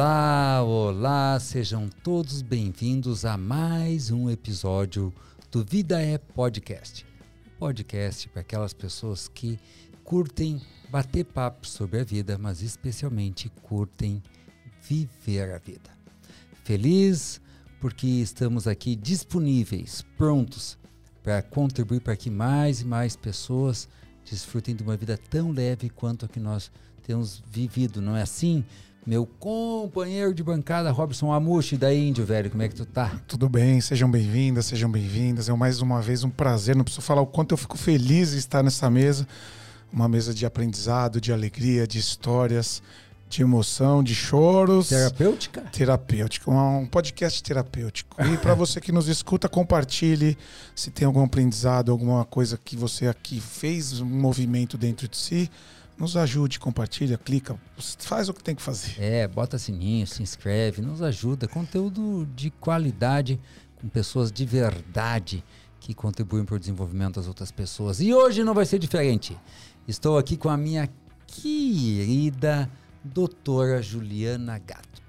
Olá, olá, sejam todos bem-vindos a mais um episódio do Vida é Podcast. Podcast para aquelas pessoas que curtem bater papo sobre a vida, mas especialmente curtem viver a vida. Feliz porque estamos aqui disponíveis, prontos para contribuir para que mais e mais pessoas desfrutem de uma vida tão leve quanto a que nós temos vivido, não é assim? Meu companheiro de bancada, Robson Amushi, da Índio, velho, como é que tu tá? Tudo bem, sejam bem-vindas, sejam bem-vindas. É mais uma vez um prazer, não preciso falar o quanto eu fico feliz de estar nessa mesa. Uma mesa de aprendizado, de alegria, de histórias, de emoção, de choros. Terapêutica? Terapêutica, um podcast terapêutico. E para você que nos escuta, compartilhe se tem algum aprendizado, alguma coisa que você aqui fez, um movimento dentro de si nos ajude, compartilha, clica, faz o que tem que fazer. É, bota sininho, se inscreve, nos ajuda. Conteúdo de qualidade com pessoas de verdade que contribuem para o desenvolvimento das outras pessoas. E hoje não vai ser diferente. Estou aqui com a minha querida doutora Juliana Gato.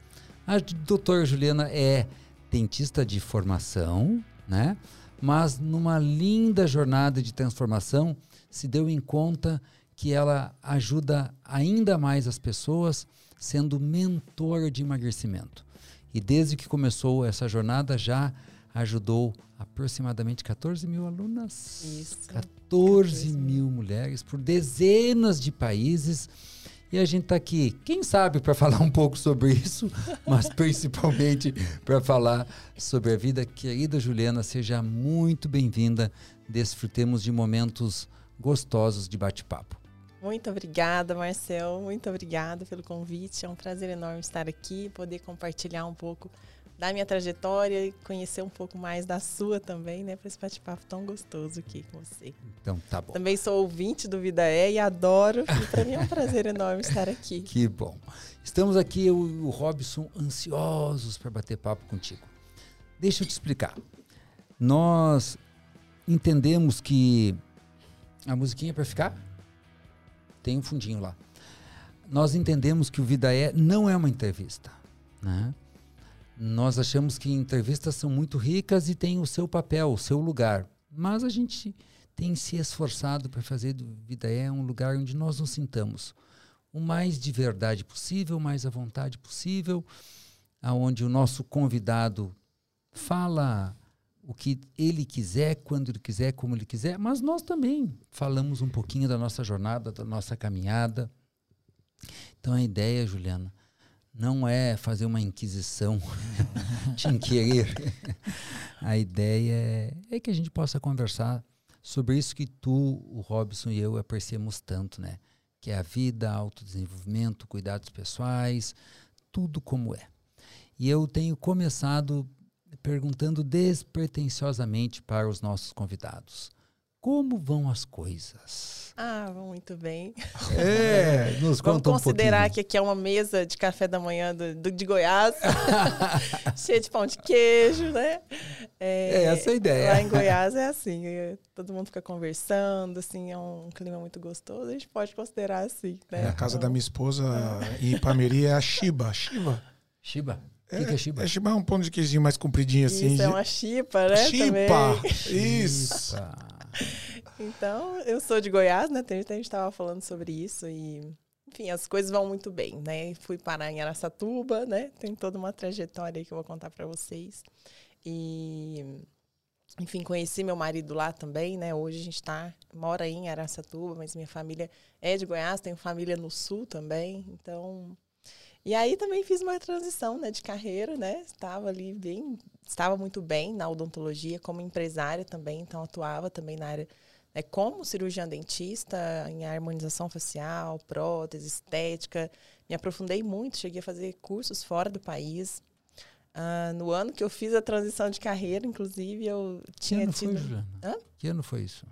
A doutora Juliana é dentista de formação, né? Mas numa linda jornada de transformação se deu em conta que ela ajuda ainda mais as pessoas sendo mentora de emagrecimento. E desde que começou essa jornada já ajudou aproximadamente 14 mil alunas. Isso. 14, 14 mil mulheres por dezenas de países. E a gente está aqui, quem sabe, para falar um pouco sobre isso, mas principalmente para falar sobre a vida. Querida Juliana, seja muito bem-vinda. Desfrutemos de momentos gostosos de bate-papo. Muito obrigada, Marcel. Muito obrigada pelo convite. É um prazer enorme estar aqui, poder compartilhar um pouco da minha trajetória e conhecer um pouco mais da sua também, né? Para esse bate-papo tão gostoso aqui com você. Então, tá bom. Também sou ouvinte do Vida É e adoro. E para mim é um prazer enorme estar aqui. Que bom. Estamos aqui, eu e o Robson, ansiosos para bater papo contigo. Deixa eu te explicar. Nós entendemos que a musiquinha é para ficar tem um fundinho lá. Nós entendemos que o Vida É não é uma entrevista. Né? Nós achamos que entrevistas são muito ricas e têm o seu papel, o seu lugar. Mas a gente tem se esforçado para fazer do Vida É um lugar onde nós nos sintamos o mais de verdade possível, o mais à vontade possível, aonde o nosso convidado fala o que ele quiser, quando ele quiser, como ele quiser, mas nós também falamos um pouquinho da nossa jornada, da nossa caminhada. Então a ideia, Juliana, não é fazer uma inquisição, te inquirir. a ideia é, que a gente possa conversar sobre isso que tu, o Robson e eu apreciamos tanto, né? Que é a vida, autodesenvolvimento, cuidados pessoais, tudo como é. E eu tenho começado perguntando despretensiosamente para os nossos convidados: como vão as coisas? Ah, vão muito bem. É, nos Vamos considerar um que aqui é uma mesa de café da manhã do, do de Goiás, cheia de pão de queijo, né? É, é, essa a ideia. Lá em Goiás é assim, é, todo mundo fica conversando, assim, é um clima muito gostoso, a gente pode considerar assim, né? É, a casa então, da minha esposa em Ipameri é a Shiba. Shiba. Shiba? O que, que, é chiba? É chiba é um pão de queijinho mais compridinho assim. Isso, é uma chipa, né? Chipa! Isso! então, eu sou de Goiás, né? A gente estava falando sobre isso e... Enfim, as coisas vão muito bem, né? Fui parar em Aracatuba, né? Tem toda uma trajetória aí que eu vou contar para vocês. E... Enfim, conheci meu marido lá também, né? Hoje a gente tá, mora em Aracatuba, mas minha família é de Goiás, tenho família no sul também. Então, e aí também fiz uma transição né, de carreira, né? Estava ali bem, estava muito bem na odontologia como empresária também, então atuava também na área né, como cirurgiã dentista, em harmonização facial, prótese, estética. Me aprofundei muito, cheguei a fazer cursos fora do país. Uh, no ano que eu fiz a transição de carreira, inclusive, eu tinha que ano tido. Foi, Juliana? Hã? Que ano foi isso?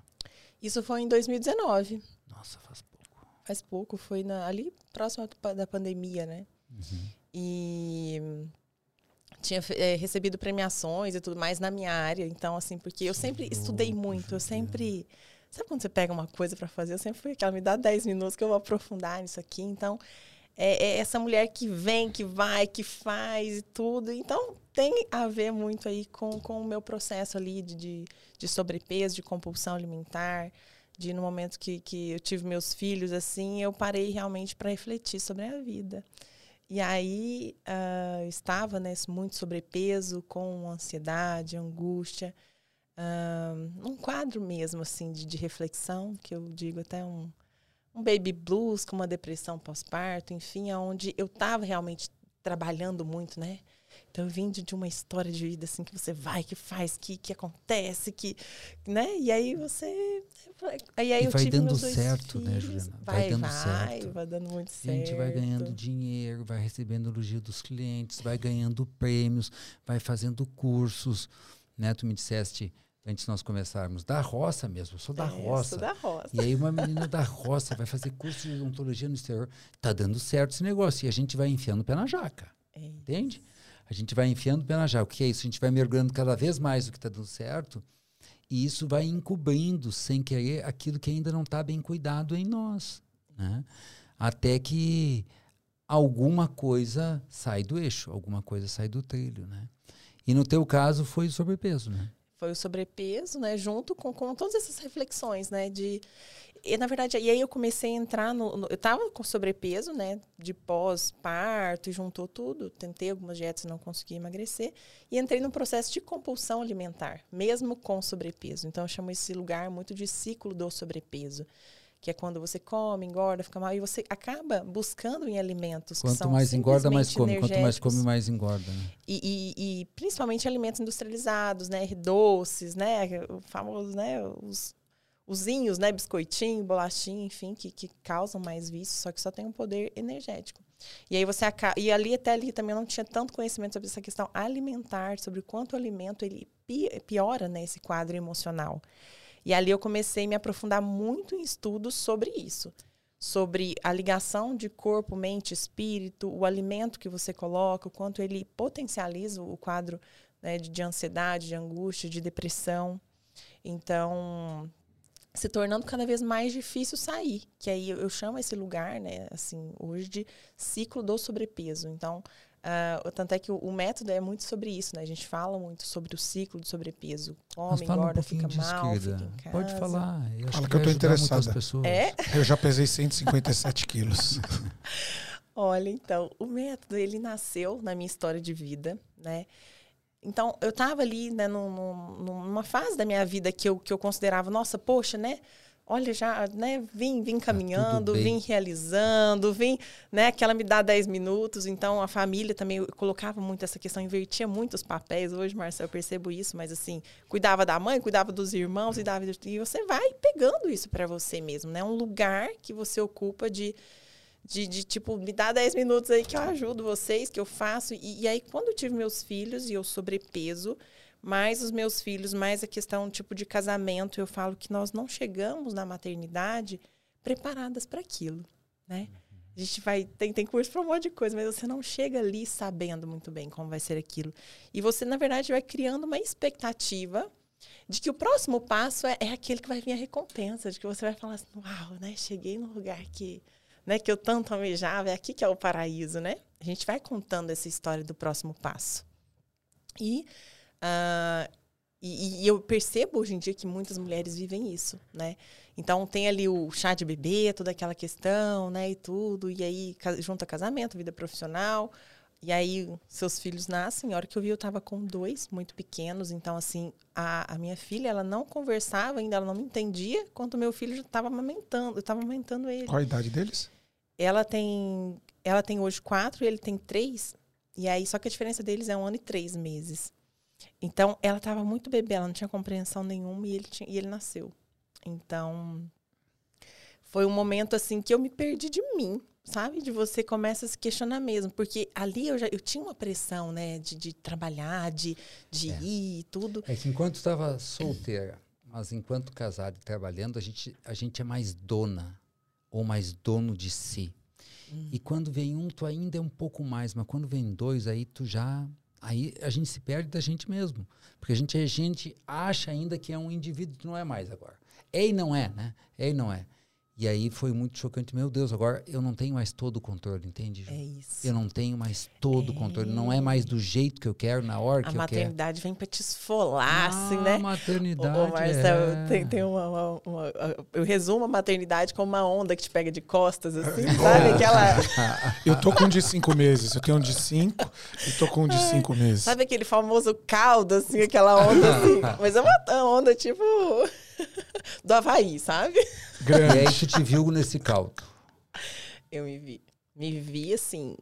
Isso foi em 2019. Nossa, faz pouco. Faz pouco, foi na, ali próximo da pandemia, né? Uhum. E tinha é, recebido premiações e tudo mais na minha área. Então, assim, porque eu sempre estudei muito, eu sempre. Sabe quando você pega uma coisa para fazer? Eu sempre fui aquela, me dá 10 minutos que eu vou aprofundar nisso aqui. Então, é, é essa mulher que vem, que vai, que faz e tudo. Então, tem a ver muito aí com, com o meu processo ali de, de, de sobrepeso, de compulsão alimentar, de no momento que, que eu tive meus filhos, assim, eu parei realmente para refletir sobre a vida. E aí uh, estava né, muito sobrepeso, com ansiedade, angústia, uh, um quadro mesmo assim de, de, reflexão, que eu digo até um, um baby blues com uma depressão pós-parto, enfim, onde eu estava realmente trabalhando muito, né? Então eu vim de, de, uma história de vida assim que você vai, que faz, que, que acontece, que, né? E aí você aí, aí e vai dando certo, né, filhos. né, Juliana? Vai, vai dando vai, certo. Vai dando muito certo. A gente vai ganhando dinheiro, vai recebendo elogio dos clientes, vai ganhando prêmios, vai fazendo cursos, né? Tu me disseste antes de nós começarmos, da roça mesmo, eu sou da é, roça. Sou da roça. E aí uma menina da roça vai fazer curso de odontologia no exterior, tá dando certo esse negócio e a gente vai enfiando o pé na jaca. É entende? A gente vai enfiando o pé. O que é isso? A gente vai mergulhando cada vez mais o que está dando certo e isso vai encobrindo, sem querer, aquilo que ainda não está bem cuidado em nós. Né? Até que alguma coisa sai do eixo, alguma coisa sai do trilho. Né? E no teu caso foi o sobrepeso, né? Foi o sobrepeso, né? Junto com, com todas essas reflexões, né? De e, na verdade, e aí eu comecei a entrar no, no eu estava com sobrepeso, né, de pós-parto e juntou tudo, tentei algumas dietas e não consegui emagrecer e entrei num processo de compulsão alimentar, mesmo com sobrepeso. Então eu chamo esse lugar muito de ciclo do sobrepeso, que é quando você come, engorda, fica mal e você acaba buscando em alimentos quanto que são mais engorda, mais come, quanto mais come, mais engorda. Né? E, e, e, principalmente alimentos industrializados, né, doces, né, o famoso, né, os usinhos, né, biscoitinho, bolachinho, enfim, que, que causam mais vício, só que só tem um poder energético. E aí você acaba, e ali até ali também não tinha tanto conhecimento sobre essa questão alimentar, sobre o quanto o alimento ele piora né, esse quadro emocional. E ali eu comecei a me aprofundar muito em estudos sobre isso, sobre a ligação de corpo, mente, espírito, o alimento que você coloca, o quanto ele potencializa o quadro né, de, de ansiedade, de angústia, de depressão. Então, se tornando cada vez mais difícil sair, que aí eu chamo esse lugar, né, assim, hoje de ciclo do sobrepeso. Então, uh, tanto é que o, o, método é muito sobre isso, né? A gente fala muito sobre o ciclo do sobrepeso. Come, engorda, um fica mal, fica Pode falar. Eu fala que, que eu tô interessada. É? Eu já pesei 157 quilos. Olha, então, o método, ele nasceu na minha história de vida, né? Então, eu estava ali, né, num, numa fase da minha vida que eu, que eu considerava, nossa, poxa, né? Olha, já, né, vim, vim tá caminhando, tá vim realizando, vim, né, que ela me dá 10 minutos. Então, a família também, colocava muito essa questão, invertia muito os papéis. Hoje, Marcelo, eu percebo isso, mas assim, cuidava da mãe, cuidava dos irmãos, cuidava de, e você vai pegando isso para você mesmo, né? Um lugar que você ocupa de de, de, tipo, me dá 10 minutos aí que eu ajudo vocês, que eu faço. E, e, aí, quando eu tive meus filhos e eu sobrepeso, mais os meus filhos, mais a questão tipo de casamento, eu falo que nós não chegamos na maternidade preparadas para aquilo, né? A gente vai, tem, tem curso para um monte de coisa, mas você não chega ali sabendo muito bem como vai ser aquilo. E você, na verdade, vai criando uma expectativa de que o próximo passo é, é aquele que vai vir a recompensa, de que você vai falar assim, uau, né? Cheguei num lugar que né, que eu tanto almejava, é aqui que é o paraíso, né? A gente vai contando essa história do próximo passo. E, uh, e, e, eu percebo hoje em dia que muitas mulheres vivem isso, né? Então tem ali o chá de bebê, toda aquela questão, né, e tudo, e aí junto a casamento, vida profissional, e aí, seus filhos nascem. A hora que eu vi, eu estava com dois, muito pequenos. Então, assim, a, a, minha filha, ela não conversava ainda, ela não me entendia, enquanto meu filho já estava amamentando. Eu estava amamentando ele. Qual a idade deles? Ela tem, ela tem hoje quatro e ele tem três. E aí, só que a diferença deles é um ano e três meses. Então, ela estava muito bebê, ela não tinha compreensão nenhuma e ele, tinha, e ele nasceu. Então, foi um momento assim que eu me perdi de mim, sabe? De você começa a se questionar mesmo. Porque ali eu já eu tinha uma pressão, né? De, de trabalhar, de, de é. ir e tudo. É que enquanto estava solteira, mas enquanto casada e trabalhando, a gente, a gente é mais dona ou mais dono de si. Hum. E quando vem um, tu ainda é um pouco mais, mas quando vem dois, aí tu já. Aí a gente se perde da gente mesmo. Porque a gente, a gente acha ainda que é um indivíduo que não é mais agora. É e não é, né? É e não é. E aí foi muito chocante. Meu Deus, agora eu não tenho mais todo o controle, entende? Ju? É isso. Eu não tenho mais todo o controle. Não é mais do jeito que eu quero, na hora A que eu quero. maternidade vem pra te esfolar, assim, Ah, né? maternidade. Ô, ô, Marcelo, é. tem, tem uma, uma- uma- Eu resumo a maternidade como uma onda que te pega de costas, assim, sabe? Aquela, Eu tô com um de cinco meses. Eu tenho um de cinco e tô com um de cinco meses. sabe aquele famoso caldo, assim, aquela onda assim. Mas é uma onda tipo do Havaí, sabe? E Grande. aí tu te viu nesse caldo. Eu me vi. Me vi, assim,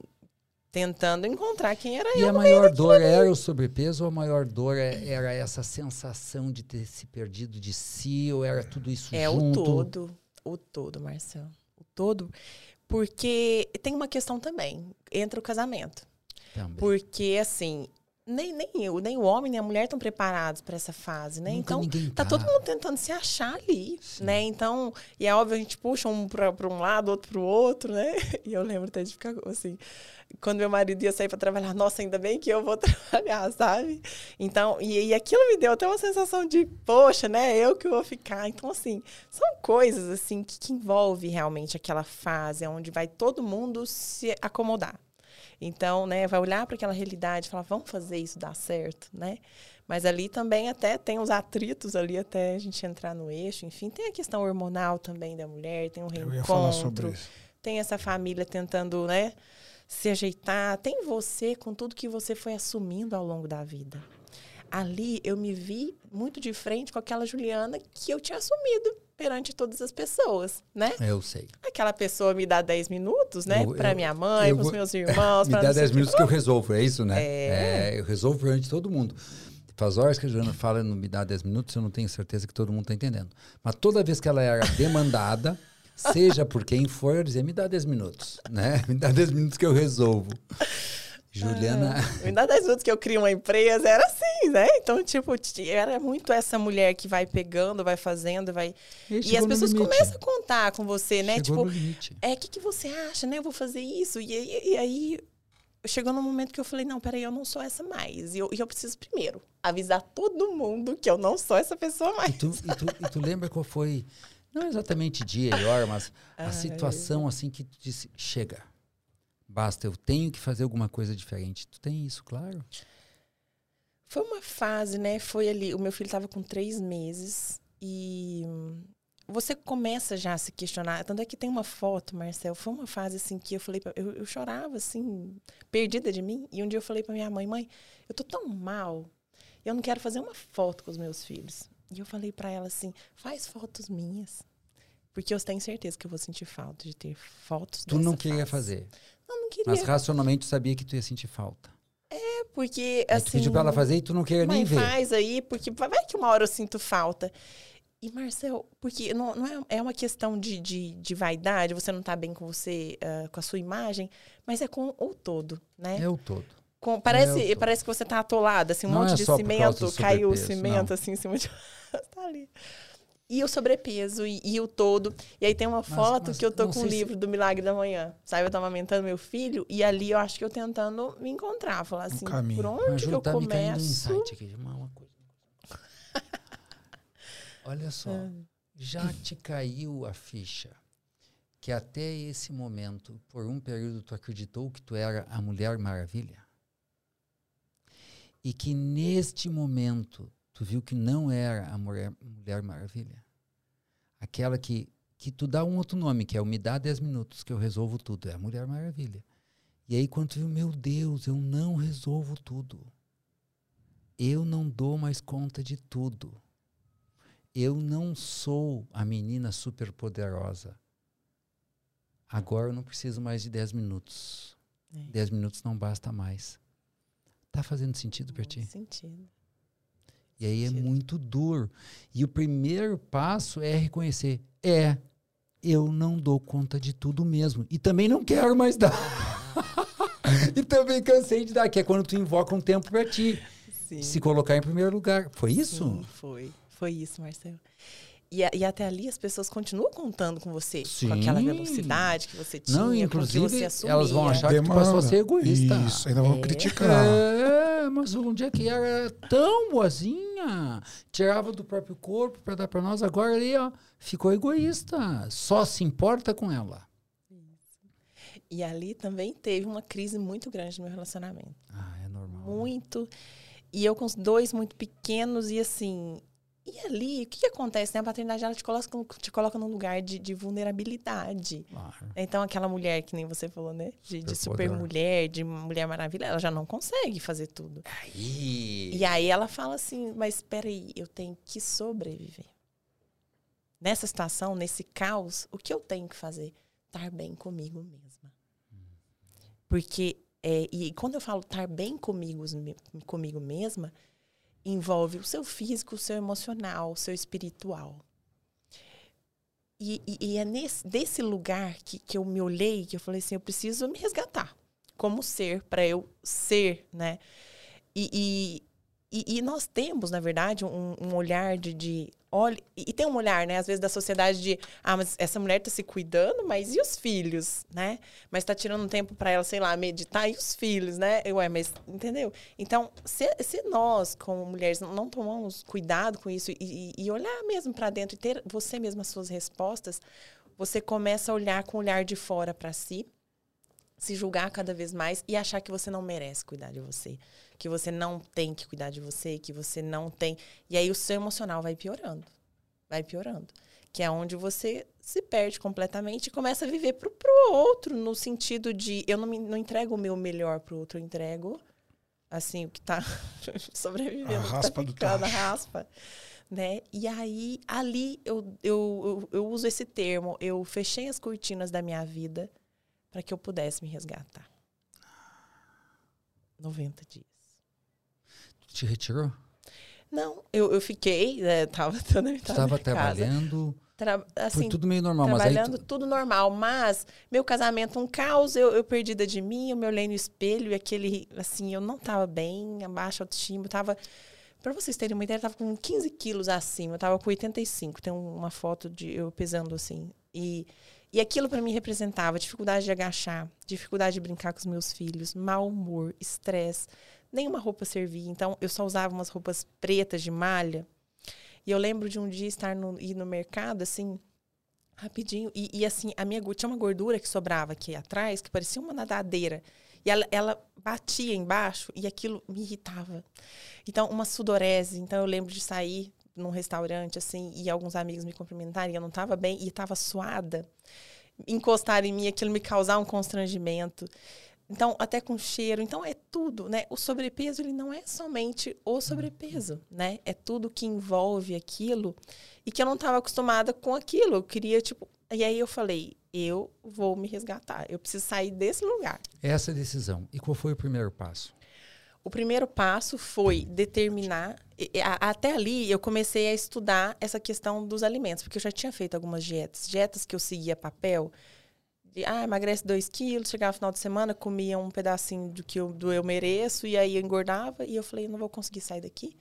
tentando encontrar quem era E eu. a maior dor era o sobrepeso ou a maior dor é- era essa sensação de ter se perdido de si ou era tudo isso É o junto? todo. O todo, Marcelo. O todo. Porque tem uma questão também. Entra o casamento. Também. Porque, assim, nem, nem eu, nem o homem, nem a mulher estão preparados para essa fase, né? Nunca então, tá tá. todo mundo tentando se achar ali, Sim. né? Então, e é óbvio, a gente puxa um para um lado, outro para o outro, né? E eu lembro até de ficar assim, quando meu marido ia sair para trabalhar, nossa, ainda bem que eu vou trabalhar, sabe? Então, e, e aquilo me deu até uma sensação de, poxa, né? Eu que vou ficar. Então, assim, são coisas, assim, que, que envolve realmente aquela fase onde vai todo mundo se acomodar. Então, né, vai olhar para aquela realidade e falar, vamos fazer isso dar certo, né? Mas ali também até tem os atritos ali até a gente entrar no eixo, enfim, tem a questão hormonal também da mulher, tem Eu ia falar sobre reencontro, isso. tem essa família tentando, né, se ajeitar, tem você com tudo que você foi assumindo ao longo da vida. Ali eu me vi muito de frente com aquela Juliana que eu tinha assumido perante todas as pessoas, né? Eu sei. Aquela pessoa me dá 10 minutos, né? Para minha mãe, para os meus irmãos. Me dá não sei 10 o quê. minutos que eu resolvo, é isso, né? É. eu resolvo perante todo mundo. Faz horas que a Joana fala no me dá 10 minutos, eu não tenho certeza que todo mundo está entendendo. Mas toda vez que ela era demandada, seja por quem for, eu dizia, me dá 10 minutos, né? Me dá 10 minutos que eu resolvo. Juliana, Me dá 10 minutos que eu crio uma empresa, era assim, né? Então, tipo, era muito essa mulher que vai pegando, vai fazendo, vai. E chegou as no pessoas limite. começam a contar com você, né? Chegou no tipo, é, o que, que você acha, né? Eu vou fazer isso. E, aí- e aí chegou num momento que eu falei, não, peraí, eu não sou essa mais. E eu, e eu preciso primeiro avisar todo mundo que eu não sou essa pessoa E mais. tu, e, tu, e tu lembra qual foi, não exatamente dia e hora, mas a Ai. situação assim que tu disse, chega, basta, eu tenho que fazer alguma coisa diferente. Tu tem isso, claro? Foi uma fase, né? Foi ali. O meu filho estava com três meses e você começa já a se questionar. Tanto é que tem uma foto, Marcel. Foi uma fase assim que eu falei, pra, eu, eu chorava assim, perdida de mim. E um dia eu falei para minha mãe, mãe, eu tô tão mal. Eu não quero fazer uma foto com os meus filhos. E eu falei para ela assim, faz fotos minhas. Porque eu tenho certeza que eu vou sentir falta de ter fotos Tu não queria fase. fazer, Eu não queria. mas racionalmente tu sabia que tu ia sentir falta. porque Aí assim. tu pediu pra ela fazer e tu não queria nem ver. faz aí, porque vai que uma hora eu sinto falta. E, Marcel, porque não, não é, é uma questão de, de, de vaidade, você não tá bem com você, ah, com a sua imagem, mas é com o todo, né? É o todo. Com- parece, eu tô. parece que você tá atolado, assim, um Não monte é de cimento, caiu o cimento, não. assim, em cima de. tá ali. E o sobrepeso, e, e o todo. E aí tem uma foto mas que eu tô com o se- livro do Milagre da Manhã. Sabe, eu tô amamentando meu filho, e ali eu acho que eu tentando me encontrar, falar assim, caminho. por Mas onde que Júlio, eu tá um começo? insight aqui, uma, uma coisa. Olha só, Ah. já te caiu a ficha que até esse momento, por um período, tu acreditou que tu era a Mulher Maravilha? E que neste momento tu viu que não era a Mulher, Mulher Maravilha? Aquela que, que tu dá um outro nome, que é o Me Dá 10 Minutos, que eu resolvo tudo, é a Mulher Maravilha. E aí quando tu viu, meu Deus, eu não resolvo tudo. Eu não dou mais conta de tudo. Eu não sou a menina superpoderosa. Agora eu não preciso mais de 10 minutos. É. 10 minutos não basta mais. Tá fazendo sentido para ti? Sentido. E aí é muito duro. E o primeiro passo é reconhecer: é, eu não dou conta de tudo mesmo. E também não quero mais dar. e também cansei de dar, que é quando tu invoca um tempo para ti. Sim. Se colocar em primeiro lugar. Foi isso? Sim, foi. Foi isso, Marcelo. E, e até ali as pessoas continuam contando com você. Sim. Com aquela velocidade que você tinha, Não, com o que inclusive, você assumia. elas vão achar que tu passou a ser egoísta. Isso, ainda vão É. criticar. É, mas um dia que era tão boazinha. Tirava do próprio corpo para dar para nós. Agora ali, ó, ficou egoísta. Só se importa com ela. E ali também teve uma crise muito grande no meu relacionamento. Ah, é normal. Muito. E eu com os dois muito pequenos e assim. E ali, o que, que acontece? Né? A paternidade ela te coloca, te coloca num lugar de, de vulnerabilidade. Claro. Então, aquela mulher que nem você falou, né? De, de super mulher, de mulher maravilha, ela já não consegue fazer tudo. Aí. E aí ela fala assim: mas espera aí, eu tenho que sobreviver. Nessa situação, nesse caos, o que eu tenho que fazer? Estar bem comigo mesma. Porque, é, e quando eu falo estar bem comigo, comigo mesma, envolve o seu físico, o seu emocional, o seu espiritual. E, e, e é nesse, desse lugar que, que eu me olhei, que eu falei assim, eu preciso me resgatar como ser, para eu ser, né? E, e, e, nós temos, na verdade, um, um olhar de, de olha, e tem um olhar, né, às vezes da sociedade de, ah, mas essa mulher tá se cuidando, mas e os filhos, né? Mas tá tirando um tempo para ela, sei lá, meditar e os filhos, né? Ué, mas entendeu? Então, se, se nós como mulheres não tomamos cuidado com isso e, e olhar mesmo para dentro e ter você mesma as suas respostas, você começa a olhar com o olhar de fora para si, se julgar cada vez mais e achar que você não merece cuidar de você, que você não tem que cuidar de você, que você não tem. E aí o seu emocional vai piorando. Vai piorando. Que é onde você se perde completamente e começa a viver pro, pro outro, no sentido de eu não, me, não entrego o meu melhor pro outro, eu entrego assim, o que tá sobrevivendo, A que raspa tá do ficando, a tacho. raspa. Né? E aí, ali, eu, eu, eu, eu uso esse termo, eu fechei as cortinas da minha vida para que eu pudesse me resgatar. 90 dias. Te retirou? Não, eu, eu fiquei, né, tava toda Você estava trabalhando. Tra assim, foi tudo meio normal, mas trabalhando tu- tudo normal, mas meu casamento um caos, eu, eu perdida de mim, eu me olhei no espelho e aquele, assim, eu não tava bem, abaixo autoestima, eu tava, pra vocês terem uma ideia, eu tava com 15 quilos acima, eu tava com 85, tem um- uma foto de eu pesando assim, e, e aquilo pra mim representava dificuldade de agachar, dificuldade de brincar com os meus filhos, mau humor, estresse, nenhuma roupa servia, então eu só usava umas roupas pretas de malha, e eu lembro de um dia estar no, ir no mercado, assim, rapidinho. E, e, assim, a minha, tinha uma gordura que sobrava aqui atrás, que parecia uma nadadeira. E ela, ela batia embaixo e aquilo me irritava. Então, uma sudorese. Então, eu lembro de sair num restaurante, assim, e alguns amigos me cumprimentarem. Eu não estava bem e estava suada. Encostar em mim, aquilo me causar um constrangimento. Então, até com cheiro. Então, é tudo, né? O sobrepeso, ele não é somente o sobrepeso, né? É tudo que envolve aquilo e que eu não estava acostumada com aquilo. Eu queria, tipo... E aí eu falei, eu vou me resgatar. Eu preciso sair desse lugar. Essa decisão. E qual foi o primeiro passo? O primeiro passo foi determinar. Até ali eu comecei a estudar essa questão dos alimentos, porque eu já tinha feito algumas dietas. Dietas que eu seguia papel. Ah, emagrece 2 quilos, chegava no final de semana, comia um pedacinho do que eu, do eu mereço, e aí eu engordava, e eu falei, não vou conseguir sair daqui.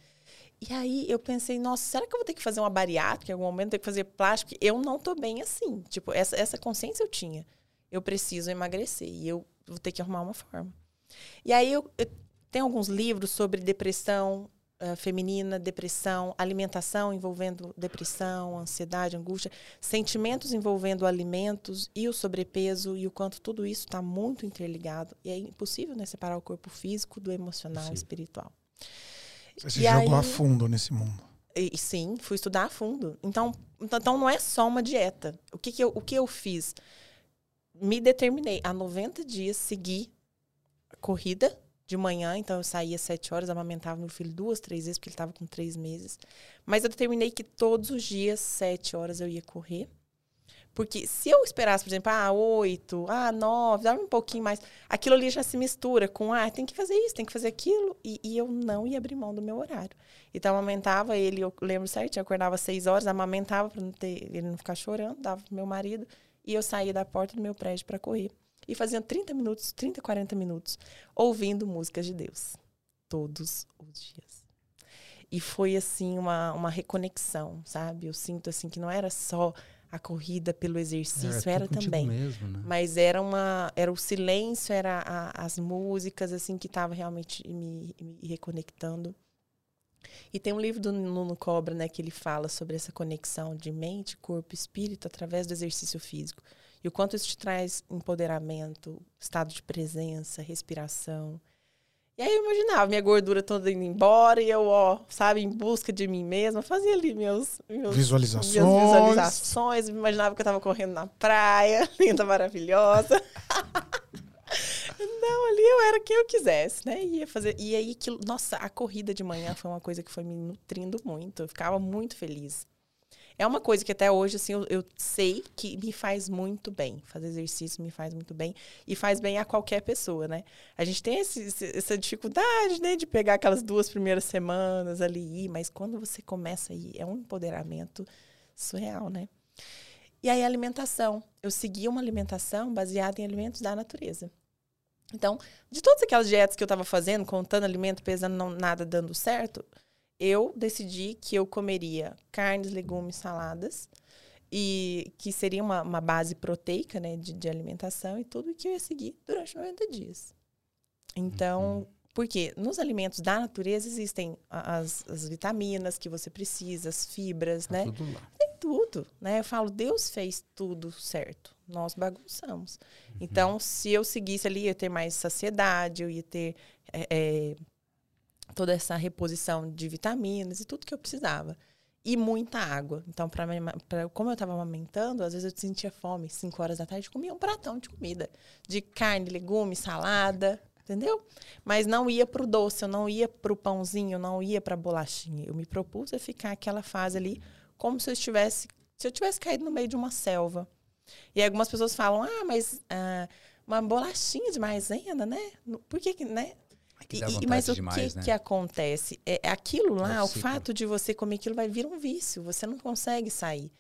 E aí eu pensei, nossa, será que eu vou ter que fazer uma bariátrica em algum momento, ter que fazer plástico? Eu não tô bem assim. Tipo, essa, essa consciência eu tinha. Eu preciso emagrecer e eu vou ter que arrumar uma forma. E aí eu, eu tem alguns livros sobre depressão ah, feminina, depressão, alimentação envolvendo depressão, ansiedade, angústia, sentimentos envolvendo alimentos e o sobrepeso e o quanto tudo isso está muito interligado. E é impossível né, separar o corpo físico do emocional e Impossível. espiritual. Você se E jogou a aí- fundo nesse mundo. E, e sim, fui estudar a fundo. Então, então, então não é só uma dieta. O que, que, eu, o que eu fiz? Me determinei a 90 dias seguir a corrida de manhã. Então, eu saía às 7 horas, amamentava meu filho duas, três vezes, porque ele estava com três meses. Mas eu determinei que todos os dias, 7 horas, eu ia correr. Porque se eu esperasse, por exemplo, ah, 8, ah, 9, dá um pouquinho mais, aquilo ali já se mistura com, ah, tem que fazer isso, tem que fazer aquilo. E, e eu não ia abrir mão do meu horário. Então, amamentava ele, eu lembro certinho, eu acordava às 6 horas, amamentava para ele não ficar chorando, dava pro meu marido, e eu saía da porta do meu prédio para correr. E fazia 30 minutos, 30, 40 minutos, ouvindo músicas de Deus. Todos os dias. E foi, assim, uma, uma reconexão, sabe? Eu sinto, assim, que não era só a corrida pelo exercício, era, tudo contigo também. mesmo, né? Mas era uma, era o silêncio, era a- as músicas assim que estava realmente me, me reconectando. E tem um livro do Nuno Cobra, né, que ele fala sobre essa conexão de mente, corpo e espírito através do exercício físico. E o quanto isso te traz empoderamento, estado de presença, respiração. E aí eu imaginava minha gordura toda indo embora e eu, ó, sabe, em busca de mim mesma, fazia ali meus, meus Visualizações. minhas visualizações, me imaginava que eu tava correndo na praia, linda, maravilhosa. Não, ali eu era quem eu quisesse, né? Ia fazer. E aí, nossa, a corrida de manhã foi uma coisa que foi me nutrindo muito. Eu ficava muito feliz. É uma coisa que até hoje, assim, eu, eu sei que me faz muito bem. Fazer exercício me faz muito bem. E faz bem a qualquer pessoa, né? A gente tem esse, essa dificuldade, né? De pegar aquelas duas primeiras semanas ali e. Mas quando você começa a ir, é um empoderamento surreal, né? E aí, a alimentação. Eu segui uma alimentação baseada em alimentos da natureza. Então, de todas aquelas dietas que eu estava fazendo, contando alimento, pesando, não, nada dando certo, eu decidi que eu comeria carnes, legumes, saladas, e que seria uma, uma base proteica né, de, de alimentação e tudo que eu ia seguir durante 90 dias. Então, porque nos alimentos da natureza existem as, as vitaminas que você precisa, as fibras, Tá né? tudo lá. tem tudo, né? Eu falo, Deus fez tudo certo. Nós bagunçamos. Então, se eu seguisse ali, eu ia ter mais saciedade, eu ia ter é, é, toda essa reposição de vitaminas e tudo que eu precisava. E muita água. Então, pra, pra- como eu estava amamentando, às vezes eu sentia fome. Cinco horas da tarde, comia um pratão de comida. De carne, legume, salada, entendeu? Mas não ia pro doce, eu não ia pro pãozinho, eu não ia pra bolachinha. Eu me propus a ficar aquela fase ali como se eu estivesse, se eu tivesse caído no meio de uma selva. E algumas pessoas falam, ah, mas ah, uma bolachinha de maisena, né? Por que que, né? Que E- dá e- mas o demais, que né? que acontece? É, é aquilo lá, É o fato de você comer aquilo vai vir um vício, você não consegue sair.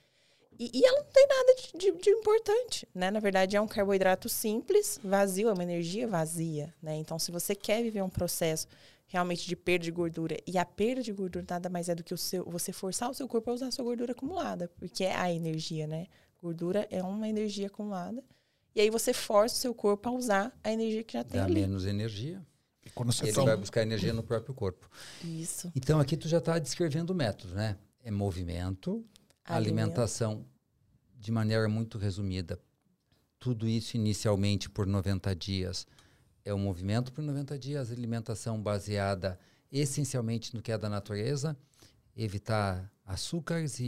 E, e ela não tem nada de, de- de importante, né? Na verdade, é um carboidrato simples, vazio, é uma energia vazia, né? Então, se você quer viver um processo realmente de perda de gordura, e a perda de gordura nada mais é do que o seu, você forçar o seu corpo a usar a sua gordura acumulada, porque é a energia, né? Gordura é uma energia acumulada. E aí você força o seu corpo a usar a energia que já tem Dá ali. menos energia. E quando você Ele toma- vai buscar energia no próprio corpo. Isso. Então aqui tu já está descrevendo o método, né? É movimento, alimentação de maneira muito resumida. Tudo isso inicialmente por 90 dias. É o movimento por 90 dias, alimentação baseada essencialmente no que é da natureza, evitar açúcares e,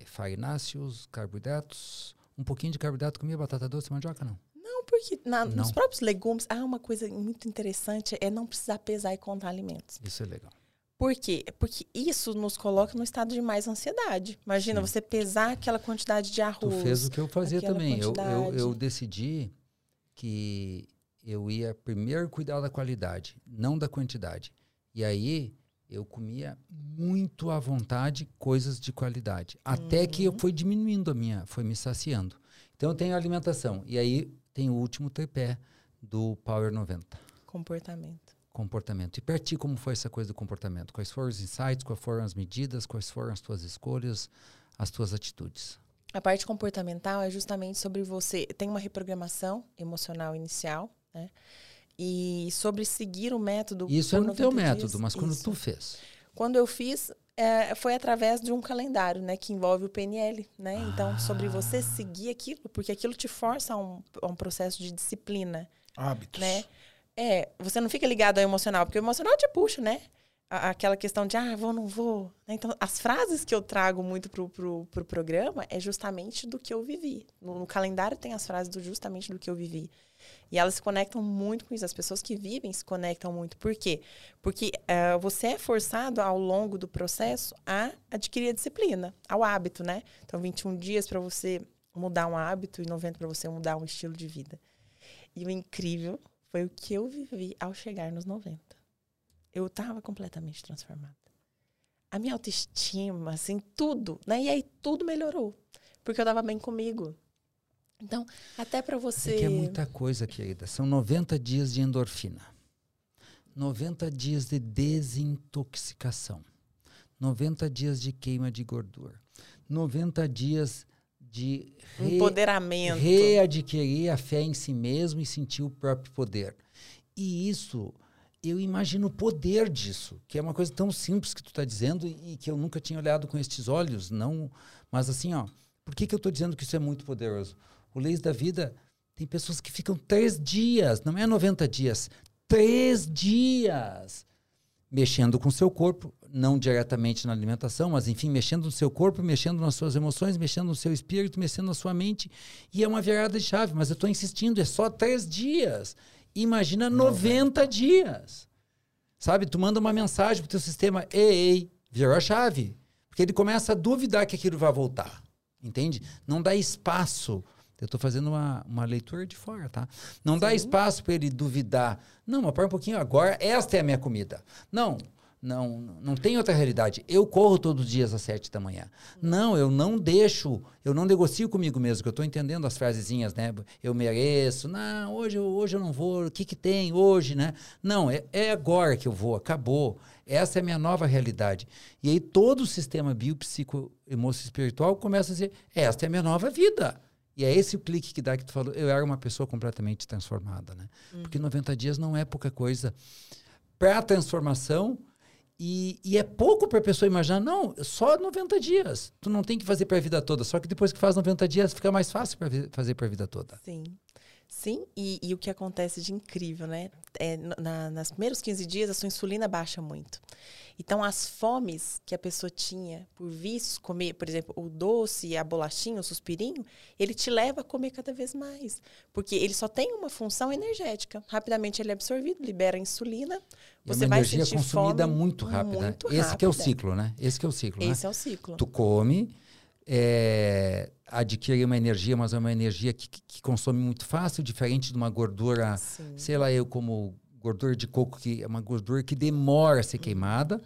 e farináceos, carboidratos. Um pouquinho de carboidrato comia batata doce, mandioca não. Porque na- nos próprios legumes, há uma coisa muito interessante, é não precisar pesar e contar alimentos. Isso é legal. Por quê? Porque isso nos coloca no estado de mais ansiedade. Imagina Sim. você pesar aquela quantidade de Tu arroz. fez o que eu fazia também. Eu, eu, eu decidi que eu ia primeiro cuidar da qualidade, não da quantidade. E aí eu comia muito à vontade coisas de qualidade. Até que eu Uhum. fui diminuindo a minha, foi me saciando. Então eu tenho alimentação. E aí tem o último tripé do Power 90. Comportamento. Comportamento. E para ti, como foi essa coisa do comportamento? Quais foram os insights, quais foram as medidas, quais foram as tuas escolhas, as tuas atitudes? A parte comportamental é justamente sobre você. Tem uma reprogramação emocional inicial, né? E sobre seguir o método. Isso é no teu 90 método, dias. mas quando Isso. tu fez. Quando eu fiz, é, foi através de um calendário, né? Que envolve o PNL, né? Então, sobre Ah. você seguir aquilo, porque aquilo te força a um, a um processo de disciplina, Hábitos. né? É, você não fica ligado ao emocional, porque o emocional te puxa, né? Aquela questão de, ah, vou, não vou. né? Então, as frases que eu trago muito pro, pro, pro programa é justamente do que eu vivi. No, no calendário tem as frases do justamente do que eu vivi. E elas se conectam muito com isso. As pessoas que vivem se conectam muito. Por quê? Porque eh, você é forçado ao longo do processo a adquirir a disciplina, ao hábito, né? Então, 21 dias para você mudar um hábito e 90 para você mudar um estilo de vida. E o incrível foi o que eu vivi ao chegar nos 90. Eu estava completamente transformada. A minha autoestima, assim, tudo, né? E aí tudo melhorou. Porque eu estava bem comigo. Então, até para você. É que é muita coisa, querida. São 90 dias de endorfina. 90 dias de desintoxicação. 90 dias de queima de gordura. 90 dias de re- Empoderamento. readquirir a fé em si mesmo e sentir o próprio poder. E isso eu imagino o poder disso, que é uma coisa tão simples que tu está dizendo e que eu nunca tinha olhado com estes olhos, não. Mas assim, ó, por que, que eu estou dizendo que isso é muito poderoso? O Leis da Vida tem pessoas que ficam três dias, não é 90 dias, três dias mexendo com o seu corpo, não diretamente na alimentação, mas enfim, mexendo no seu corpo, mexendo nas suas emoções, mexendo no seu espírito, mexendo na sua mente. E é uma virada de chave, mas eu estou insistindo, é só três dias. Imagina 90 dias. Sabe? Tu manda uma mensagem pro teu sistema, ei, ei, virou a chave. Porque ele começa a duvidar que aquilo vai voltar. Entende? Não dá espaço. Eu estou fazendo uma, uma leitura de fora, tá? Não Sim. dá espaço para ele duvidar. Não, mas para um pouquinho, agora esta é a minha comida. Não, não, não tem outra realidade. Eu corro todos os dias às sete da manhã. Não, eu não deixo, eu não negocio comigo mesmo, que eu estou entendendo as frasezinhas, né? Eu mereço, não, hoje, hoje eu não vou, o que, que tem hoje, né? Não, é, é agora que eu vou, acabou. Essa é a minha nova realidade. E aí todo o sistema biopsico, espiritual começa a dizer, esta é a minha nova vida. E é esse o clique que dá que tu falou, eu era uma pessoa completamente transformada, né? Uhum. Porque 90 dias não é pouca coisa. Para a transformação, e, e, é pouco para a pessoa imaginar, não, só 90 dias. Tu não tem que fazer para a vida toda. Só que depois que faz 90 dias, fica mais fácil para fazer para a vida toda. Sim. Sim, e, e, o que acontece de incrível, né? É, na, nas primeiros 15 dias, a sua insulina baixa muito. Então, as fomes que a pessoa tinha por vícios, comer, por exemplo, o doce, a bolachinha, o suspirinho, ele te leva a comer cada vez mais. Porque ele só tem uma função energética. Rapidamente ele é absorvido, libera insulina. Você é uma vai energia consumida muito rápida. Muito Esse rápida. é o ciclo, né? Esse é o ciclo, Esse né? é o ciclo. Tu come, é, adquire uma energia, mas é uma energia que, que, consome muito fácil, diferente de uma gordura, Sim. sei lá, eu como gordura de coco, que é uma gordura que demora a ser queimada.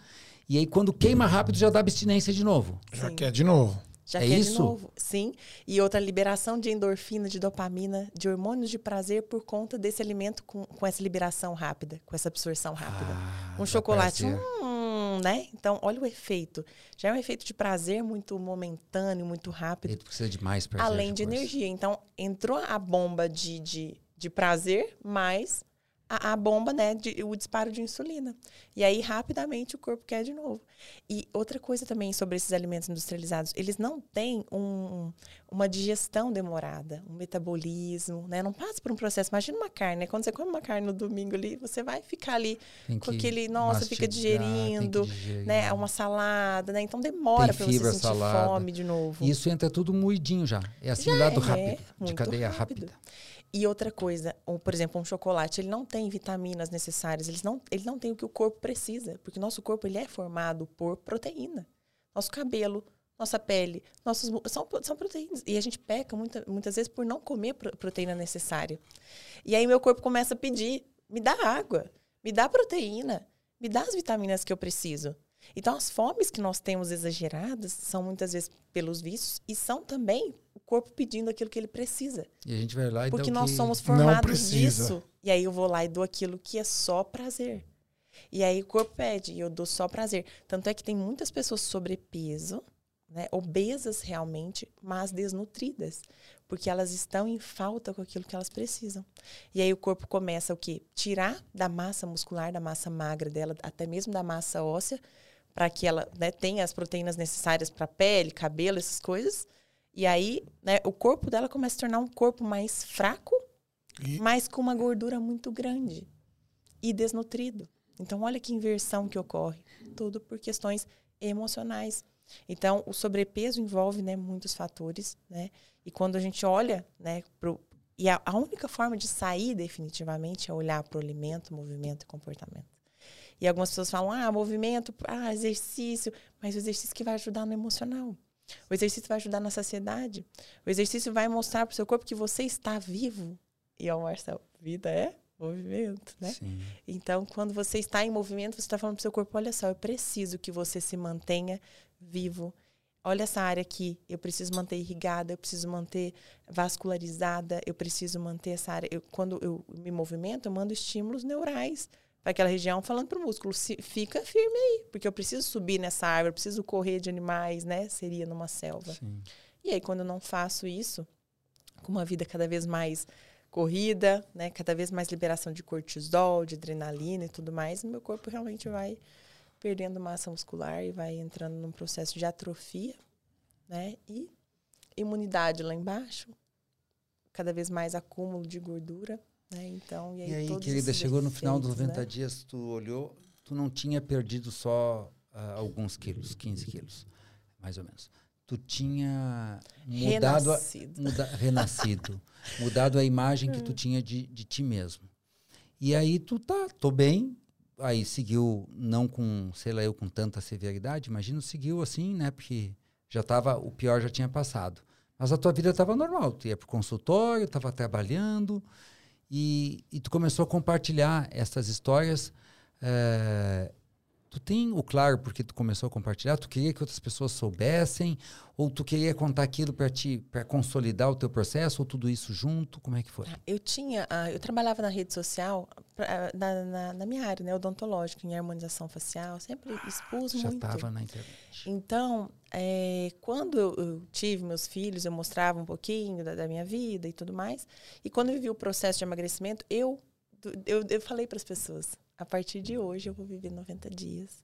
E aí, quando queima rápido, já dá abstinência de novo. Já Sim. quer de novo. Já é quer isso? de novo. Sim. E outra liberação de endorfina, de dopamina, de hormônios de prazer por conta desse alimento com, com essa liberação rápida, com essa absorção rápida. Ah, um chocolate, hum, né? Então, olha o efeito. Já é um efeito de prazer muito momentâneo, muito rápido. Ele precisa de mais prazer. Além de energia. Então, entrou a bomba de, de, de prazer, mais a, a bomba, né, de, o disparo de insulina. E aí, rapidamente, o corpo quer de novo. E outra coisa também sobre esses alimentos industrializados, eles não têm um, uma digestão demorada, um metabolismo, né? Não passa por um processo. Imagina uma carne, né? Quando você come uma carne no domingo ali, você vai ficar ali com aquele, nossa, mastigar, fica digerindo, né? Uma salada, né? Então demora para você sentir salada. fome de novo. Isso entra tudo moidinho já. É assimilado já é, rápido, de cadeia rápido. rápida. E outra coisa, um, por exemplo, um chocolate, ele não tem vitaminas necessárias, ele não, ele não tem o que o corpo precisa, porque nosso corpo ele é formado por proteína. Nosso cabelo, nossa pele, nossos são, são proteínas. E a gente peca muita, muitas vezes por não comer proteína necessária. E aí meu corpo começa a pedir, me dá água, me dá proteína, me dá as vitaminas que eu preciso. Então, as fomes que nós temos exageradas são muitas vezes pelos vícios e são também corpo pedindo aquilo que ele precisa. E a gente vai lá e Porque nós somos formados disso. E aí eu vou lá e dou aquilo que é só prazer. E aí o corpo pede e eu dou só prazer. Tanto é que tem muitas pessoas sobrepeso, né, obesas realmente, mas desnutridas, porque elas estão em falta com aquilo que elas precisam. E aí o corpo começa o quê? Tirar da massa muscular, da massa magra dela, até mesmo da massa óssea, para que ela né, tenha as proteínas necessárias para pele, cabelo, essas coisas. E aí, né, o corpo dela começa a se tornar um corpo mais fraco, e... mas com uma gordura muito grande e desnutrido. Então, olha que inversão que ocorre. Tudo por questões emocionais. Então, o sobrepeso envolve né, muitos fatores, né? E quando a gente olha, né, pro, e a, a única forma de sair definitivamente é olhar para o alimento, movimento e comportamento. E algumas pessoas falam, ah, movimento, ah, exercício, mas o exercício que vai ajudar no emocional. O exercício vai ajudar na saciedade. O exercício vai mostrar para o seu corpo que você está vivo. E, ó, Marcelo, vida é movimento, né? Sim. Então, quando você está em movimento, você está falando para o seu corpo, olha só, eu preciso que você se mantenha vivo. Olha essa área aqui, eu preciso manter irrigada, eu preciso manter vascularizada, eu preciso manter essa área. Eu, quando eu me movimento, eu mando estímulos neurais para aquela região, falando para o músculo, se, fica firme aí, porque eu preciso subir nessa árvore, preciso correr de animais, né? Seria numa selva. Sim. E aí, quando eu não faço isso, com uma vida cada vez mais corrida, né? Cada vez mais liberação de cortisol, de adrenalina e tudo mais, meu corpo realmente vai perdendo massa muscular e vai entrando num processo de atrofia, né? E imunidade lá embaixo, cada vez mais acúmulo de gordura, né? Então, e aí, e aí querida, chegou no final dos 90 né? dias, tu olhou, tu não tinha perdido só uh, alguns quilos, 15 quilos, mais ou menos. Tu tinha mudado, renascido, a, muda, renascido, mudado a imagem que tu tinha de, de ti mesmo. E aí tu tá, tô bem, aí seguiu não com, sei lá, eu com tanta severidade, imagino, seguiu assim, né, porque já tava, o pior já tinha passado. Mas a tua vida estava normal, tu ia pro consultório, estava trabalhando, e, e tu começou a compartilhar essas histórias é, Tu tem o claro porque tu começou a compartilhar? Tu queria que outras pessoas soubessem? Ou tu queria contar aquilo para ti, para consolidar o teu processo? Ou tudo isso junto? Como é que foi? Eu tinha, uh, eu trabalhava na rede social, pra, na, na, na, minha área, né, odontológica, em harmonização facial, sempre expus Já muito. Já estava na internet. Então, é, quando eu tive meus filhos, eu mostrava um pouquinho da, da minha vida e tudo mais. E quando eu vivi o processo de emagrecimento, eu, eu, eu falei para as pessoas, a partir de hoje eu vou viver 90 dias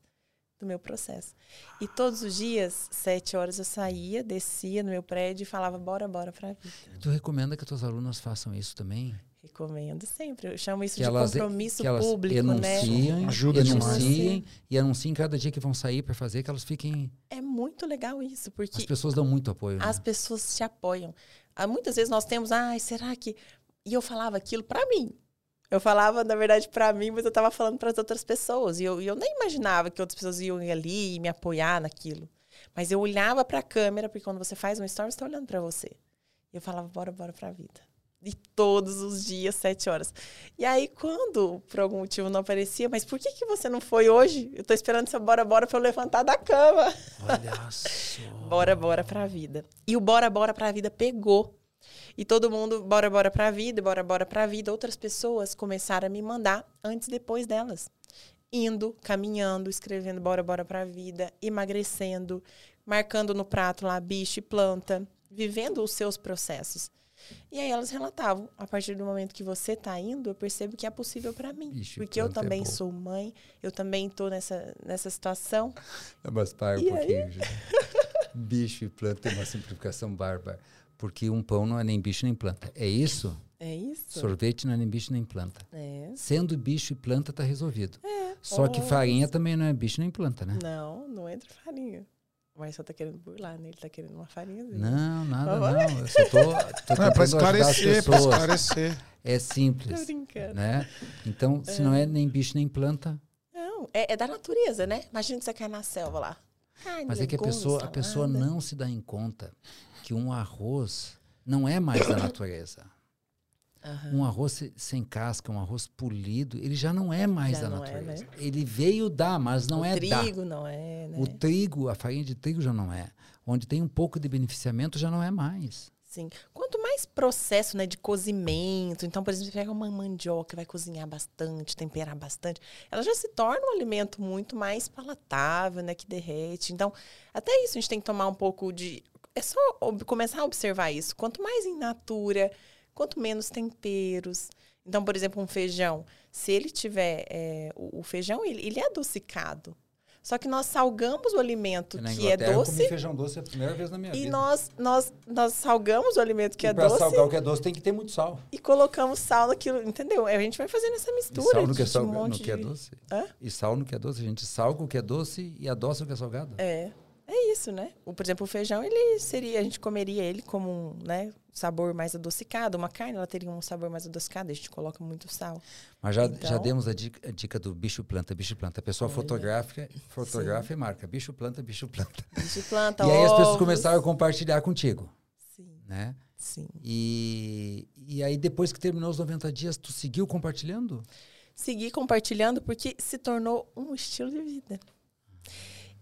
do meu processo. E todos os dias, sete horas, eu saía, descia no meu prédio e falava, bora, bora pra vida. Tu recomenda que as tuas alunas façam isso também? Recomendo sempre. Eu chamo isso que de elas, compromisso que elas público, enunciem, né? Ajuda enunciem e anunciem cada dia que vão sair para fazer que elas fiquem. É muito legal isso, porque as pessoas dão muito apoio. As né? pessoas te apoiam. Ah, muitas vezes nós temos, ai, ah, será que? E eu falava aquilo para mim. Eu falava, na verdade, para mim, mas eu estava falando para as outras pessoas. E eu, eu nem imaginava que outras pessoas iam ir ali e me apoiar naquilo. Mas eu olhava para a câmera, porque quando você faz uma story, você está olhando para você. E eu falava, bora, bora para a vida. E todos os dias, sete horas. E aí, quando por algum motivo não aparecia, mas por que, que você não foi hoje? Eu estou esperando essa bora, bora para eu levantar da cama. Olha só. bora, bora para a vida. E o bora, bora para a vida pegou. E todo mundo, bora, bora pra vida, bora, bora pra vida. Outras pessoas começaram a me mandar antes e depois delas. Indo, caminhando, escrevendo bora, bora pra vida, emagrecendo, marcando no prato lá bicho e planta, vivendo os seus processos. E aí elas relatavam, a partir do momento que você está indo, eu percebo que é possível para mim. Porque eu é também é sou mãe, eu também estou nessa, nessa situação. Mas para um pouquinho, Bicho e planta tem uma simplificação bárbara. Porque um pão não é nem bicho nem planta. É isso? É isso. Sorvete não é nem bicho nem planta. É. Sendo bicho e planta, está resolvido. É. Só oh. que farinha também não é bicho nem planta, né? Não, não entra farinha. Mas só tá querendo burlar, né? Ele tá querendo uma farinha. Não, nada não. Eu só tô, tô não, é pra esclarecer, pra esclarecer. É simples. Tô brincando. Né? Então, é. se não é nem bicho nem planta. Não, é, é da natureza, né? Imagina que você cai na selva lá. Ai, Mas é que a pessoa, a pessoa não se dá em conta que um arroz não é mais da natureza. Uhum. Um arroz sem casca, um arroz polido, ele já não é mais já da natureza. É, né? Ele veio dar, mas não o é trigo dar. O trigo não é, né? O trigo, a farinha de trigo já não é. Onde tem um pouco de beneficiamento já não é mais. Sim. Quanto mais processo né, de cozimento, então, por exemplo, você pega uma mandioca vai cozinhar bastante, temperar bastante, ela já se torna um alimento muito mais palatável, né, que derrete. Então, até isso a gente tem que tomar um pouco de é só começar a observar isso. Quanto mais in natura, quanto menos temperos. Então, por exemplo, um feijão. Se ele tiver. É, o, o, feijão, ele, ele é adocicado. Só que nós salgamos o alimento que é doce. Eu comi feijão doce a primeira vez na minha e vida. E nós, nós, nós salgamos o alimento que e é pra doce. Para salgar o que é doce tem que ter muito sal. E colocamos sal naquilo, entendeu? A gente vai fazendo essa mistura. E sal no que é, salga, um no que é doce. Hã? E sal no que é doce. A gente salga o que é doce e adoça o que é salgado. É. É isso, né? O, por exemplo, o feijão, ele seria, a gente comeria ele como um, né, sabor mais adocicado. Uma carne, ela teria um sabor mais adocicado, a gente coloca muito sal. Mas já, então, já demos a dica, a dica, do bicho planta, bicho planta. A pessoa fotográfica, fotografa e marca. Bicho planta, bicho planta. Bicho planta, E aí as pessoas começaram a compartilhar contigo. Sim. Né? Sim. E, e aí, depois que terminou os 90 dias, tu seguiu compartilhando? Segui compartilhando porque se tornou um estilo de vida.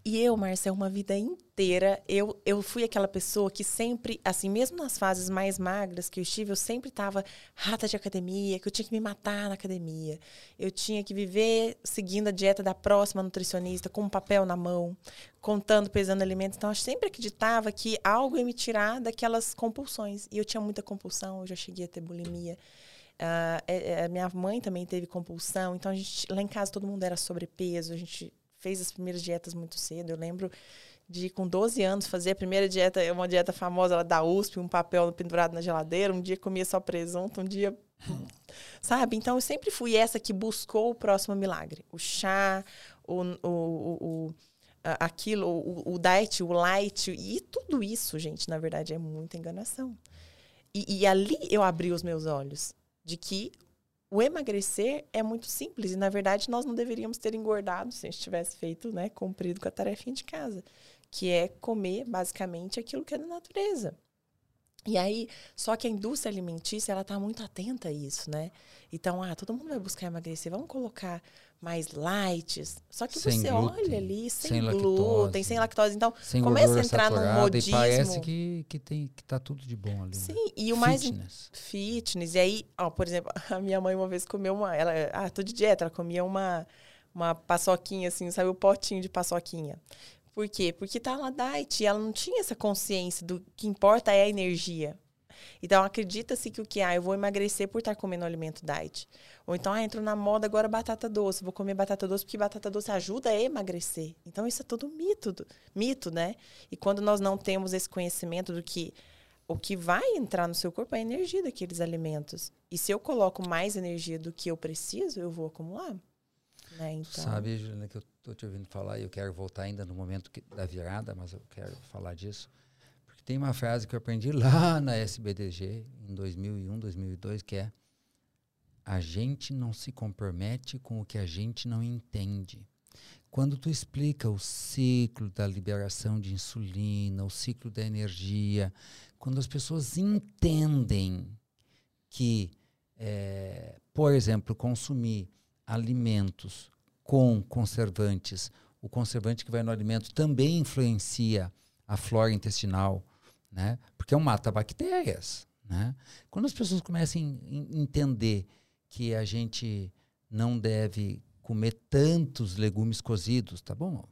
E eu, Marcia, uma vida inteira, eu, eu fui aquela pessoa que sempre, assim, mesmo nas fases mais magras que eu estive, eu sempre estava rata de academia, que eu tinha que me matar na academia. Eu tinha que viver seguindo a dieta da próxima nutricionista, com um papel na mão, contando, pesando alimentos. Então, eu sempre acreditava que algo ia me tirar daquelas compulsões. E eu tinha muita compulsão, eu já cheguei a ter bulimia. Uh, é, é, minha mãe também teve compulsão, então a gente, lá em casa todo mundo era sobrepeso, a gente fez as primeiras dietas muito cedo. Eu lembro de, com 12 anos, fazer a primeira dieta, uma dieta famosa lá da USP, um papel pendurado na geladeira. Um dia comia só presunto, um dia. Sabe? Então eu sempre fui essa que buscou o próximo milagre. O chá, o, o, o, o aquilo, o, o diet, o light, e tudo isso, gente, na verdade, é muita enganação. E, e ali eu abri os meus olhos de que o emagrecer é muito simples e na verdade nós não deveríamos ter engordado se a gente tivesse feito, né, cumprido com a tarefinha de casa, que é comer basicamente aquilo que é da natureza. E aí, só que a indústria alimentícia, ela está muito atenta a isso, né? Então, ah, todo mundo vai buscar emagrecer, vamos colocar mais lights. Só que sem você glúten, olha ali, sem, sem glúten, sem lactose. Então, sem começa a entrar num modismo. E parece que, que, tem, que tá tudo de bom ali. Sim, né? e o mais Fitness. fitness. E aí, ó, por exemplo, a minha mãe uma vez comeu uma, ela, ah, tô de dieta, ela comia uma uma paçoquinha assim, sabe o potinho de paçoquinha. Por quê? Porque tá na diet e ela não tinha essa consciência do que importa é a energia. Então, acredita-se que o que? Ah, eu vou emagrecer por estar comendo alimento diet. Ou então, ah, entro na moda agora batata doce. Vou comer batata doce porque batata doce ajuda a emagrecer. Então, isso é tudo mito, mito, né? E quando nós não temos esse conhecimento do que o que vai entrar no seu corpo é a energia daqueles alimentos. E se eu coloco mais energia do que eu preciso, eu vou acumular. Né? Então... Sabe, Juliana, que eu estou te ouvindo falar e eu quero voltar ainda no momento que, da virada, mas eu quero falar disso. Tem uma frase que eu aprendi lá na SBDG, em 2001, 2002, que é: A gente não se compromete com o que a gente não entende. Quando tu explica o ciclo da liberação de insulina, o ciclo da energia, quando as pessoas entendem que, é, por exemplo, consumir alimentos com conservantes, o conservante que vai no alimento também influencia a flora intestinal, né? Porque é um mata-bactérias, né? Quando as pessoas começam a entender que a gente não deve comer tantos legumes cozidos, tá bom?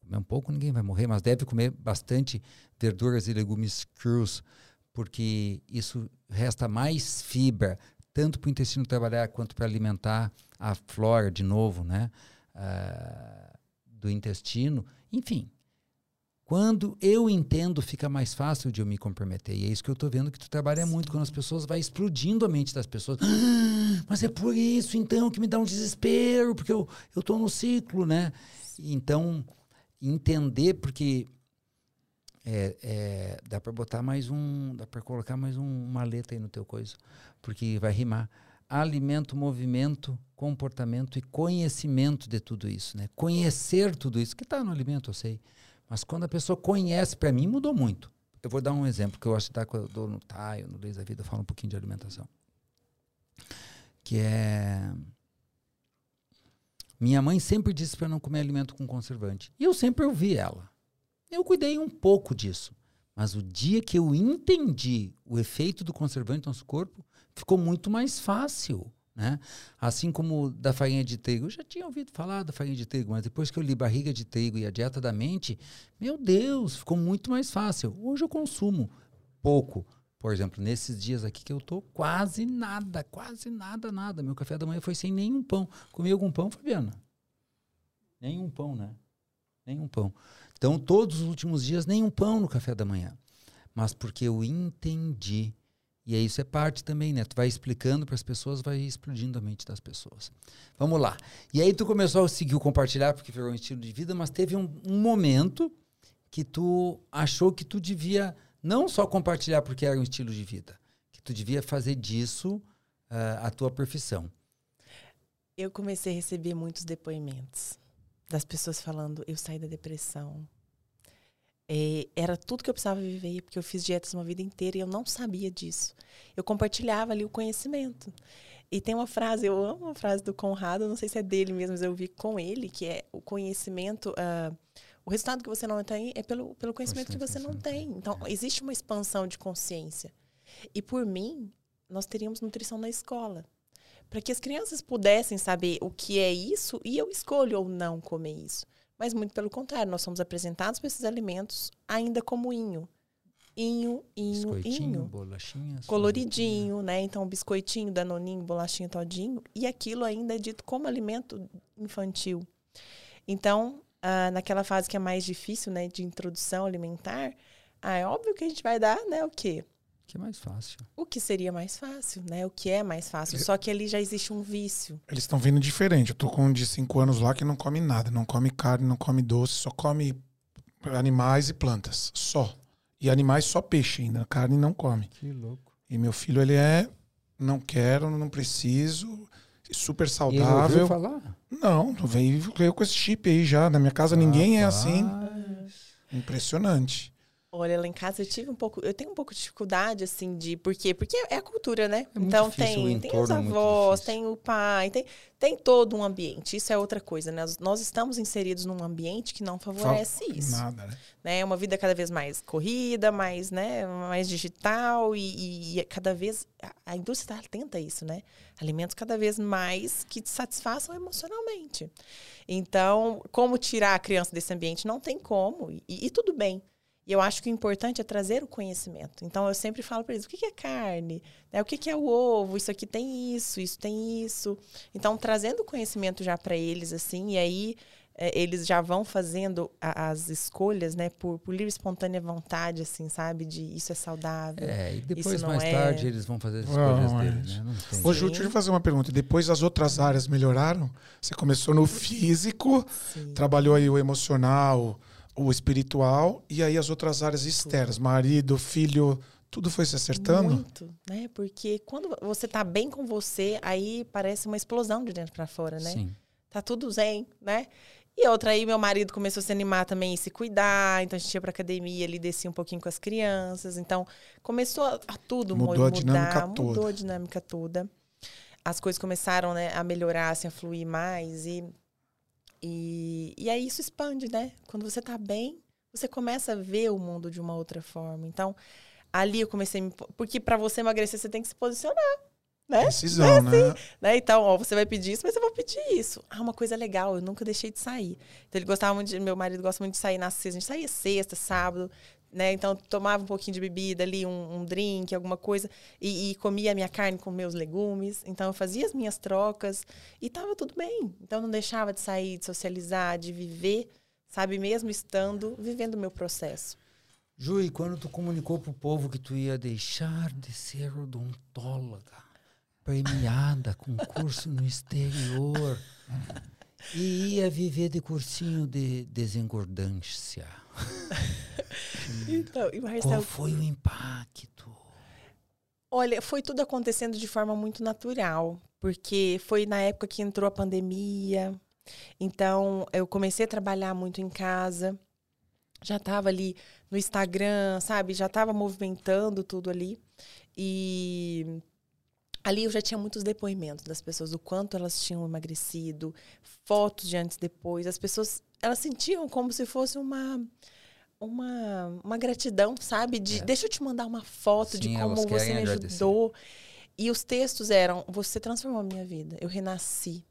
Comer um pouco ninguém vai morrer, mas deve comer bastante verduras e legumes crus, porque isso resta mais fibra, tanto para o intestino trabalhar quanto para alimentar a flora de novo, né? Uh, do intestino. Enfim, quando eu entendo, fica mais fácil de eu me comprometer. E é isso que eu estou vendo que tu trabalha Sim. muito, quando as pessoas vai explodindo a mente das pessoas. Ah, mas é por isso, então, que me dá um desespero, porque eu estou no ciclo, né? Então, entender, porque é, é, dá para botar mais um, dá para colocar mais um, uma letra aí no teu coisa, porque vai rimar. Alimento, movimento, comportamento e conhecimento de tudo isso, né? Conhecer tudo isso, que está no alimento, eu sei mas quando a pessoa conhece, para mim mudou muito. Eu vou dar um exemplo que eu acho que tá, eu dou no Taio, no Leis da Vida, falo um pouquinho de alimentação. Que é. Minha mãe sempre disse para não comer alimento com conservante. E eu sempre ouvi ela. Eu cuidei um pouco disso. Mas o dia que eu entendi o efeito do conservante no nosso corpo, ficou muito mais fácil. Né? Assim como da farinha de trigo. Eu já tinha ouvido falar da farinha de trigo, mas depois que eu li Barriga de Trigo e a Dieta da Mente, meu Deus, ficou muito mais fácil. Hoje eu consumo pouco. Por exemplo, nesses dias aqui que eu tô quase nada, quase nada, nada. Meu café da manhã foi sem nenhum pão. Comi algum pão, Fabiana? Nenhum pão, né? Nenhum pão. Então, todos os últimos dias, nenhum pão no café da manhã. Mas porque eu entendi e isso é parte também, né? Tu vai explicando para as pessoas, vai explodindo a mente das pessoas. Vamos lá. E aí tu começou a seguir o compartilhar porque virou um estilo de vida, mas teve um, um momento que tu achou que tu devia não só compartilhar porque era um estilo de vida, que tu devia fazer disso uh, a tua profissão. Eu comecei a receber muitos depoimentos das pessoas falando: eu saí da depressão, é, era tudo que eu precisava viver, porque eu fiz dietas uma vida inteira e eu não sabia disso. Eu compartilhava ali o conhecimento. E tem uma frase, eu amo a frase do Conrado, não sei se é dele mesmo, mas eu vi com ele, que é o conhecimento. Uh, o resultado que você não tem é pelo, pelo conhecimento que você não tem. Então, é. existe uma expansão de consciência. E por mim, nós teríamos nutrição na escola. Para que as crianças pudessem saber o que é isso e eu escolho ou não comer isso. Mas muito pelo contrário, nós somos apresentados para esses alimentos ainda como inho. inho, inho, inho. bolachinha. Coloridinho, né? Então, biscoitinho, danoninho, bolachinha todinho. E aquilo ainda é dito como alimento infantil. Então, ah, naquela fase que é mais difícil, né? De introdução alimentar, ah, é óbvio que a gente vai dar, né? O quê? Que é mais fácil. O que seria mais fácil, né? O que é mais fácil. Só que ali já existe um vício. Eles estão vindo diferente. Eu tô com um de 5 anos lá que não come nada. Não come carne, não come doce, só come animais e plantas. Só. E animais só peixe ainda. Carne não come. Que louco. E meu filho, ele é. Não quero, não preciso. Super E ele saudável. falar? Não, veio, veio com esse chip aí já. Na minha casa ninguém é assim. Impressionante. Olha, lá em casa eu tive um pouco, eu tenho um pouco de dificuldade, assim, de. Por quê? Porque é a cultura, né? É então difícil, tem, tem os é avós, tem o pai, tem, tem todo um ambiente. Isso é outra coisa, né? Nós- Nós estamos inseridos num ambiente que não favorece isso. Nada, né? né? É uma vida cada vez mais corrida, mais, né, mais digital e, e é cada vez a, a indústria tá atenta a isso, né? Alimentos cada vez mais que te satisfaçam emocionalmente. Então, como tirar a criança desse ambiente? Não tem como e, e tudo bem. E eu acho que o importante é trazer o conhecimento. Então, eu sempre falo para eles: o que é carne? Né? O que é o ovo? Isso aqui tem isso, isso tem isso. Então, trazendo o conhecimento já para eles, assim, e aí é, eles já vão fazendo as escolhas, né, por, por livre e espontânea vontade, assim, sabe? De isso é saudável. É, e depois, não mais é- tarde, eles vão fazer as Não, escolhas é. dele, né? Não tem Ô. Ju, deixa eu fazer uma pergunta. Depois as outras áreas melhoraram? Você começou no físico, Sim. trabalhou aí o emocional, o espiritual, e aí as outras áreas externas, marido, filho, tudo foi se acertando? Muito, né? Porque quando você tá bem com você, aí parece uma explosão de dentro para fora, né? Sim. Tá tudo zen, né? E outra aí, meu marido começou a se animar também e se cuidar. Então a gente ia pra academia, ele descia um pouquinho com as crianças. Então começou a, a tudo Mudou mo- a mudar, dinâmica mudou toda. a dinâmica toda. As coisas começaram né, a melhorar, assim, a fluir mais. E, e, e aí isso expande, né? Quando você tá bem, você começa a ver o mundo de uma outra forma. Então, ali eu comecei a me... po- Porque para você emagrecer, você tem que se posicionar, né? Decisão, né? né? Então, ó, você vai pedir isso, mas eu vou pedir isso. Ah, uma coisa legal, eu nunca deixei de sair. Então, ele gostava muito de, meu marido gosta muito de sair na sexta. A gente saía sexta, sábado, né? Então, tomava um pouquinho de bebida ali, um, um drink, alguma coisa, e, e comia a minha carne com meus legumes. Então, eu fazia as minhas trocas e tava tudo bem. Então, não deixava de sair, de socializar, de viver, sabe? Mesmo estando, vivendo o meu processo. Ju, e quando tu comunicou pro povo que tu ia deixar de ser odontóloga, premiada com curso no exterior, e ia viver de cursinho de desengordância, Então, qual foi o impacto? Olha, foi tudo acontecendo de forma muito natural, porque foi na época que entrou a pandemia. Então, eu comecei a trabalhar muito em casa. Já estava ali no Instagram, sabe? Já estava movimentando tudo ali. E ali eu já tinha muitos depoimentos das pessoas, do quanto elas tinham emagrecido, fotos de antes e depois. As pessoas, elas sentiam como se fosse uma uma, uma gratidão, sabe? De É. deixa eu te mandar uma foto de Sim, como elas você me ajudou. E os textos eram: você transformou a minha vida, eu renasci.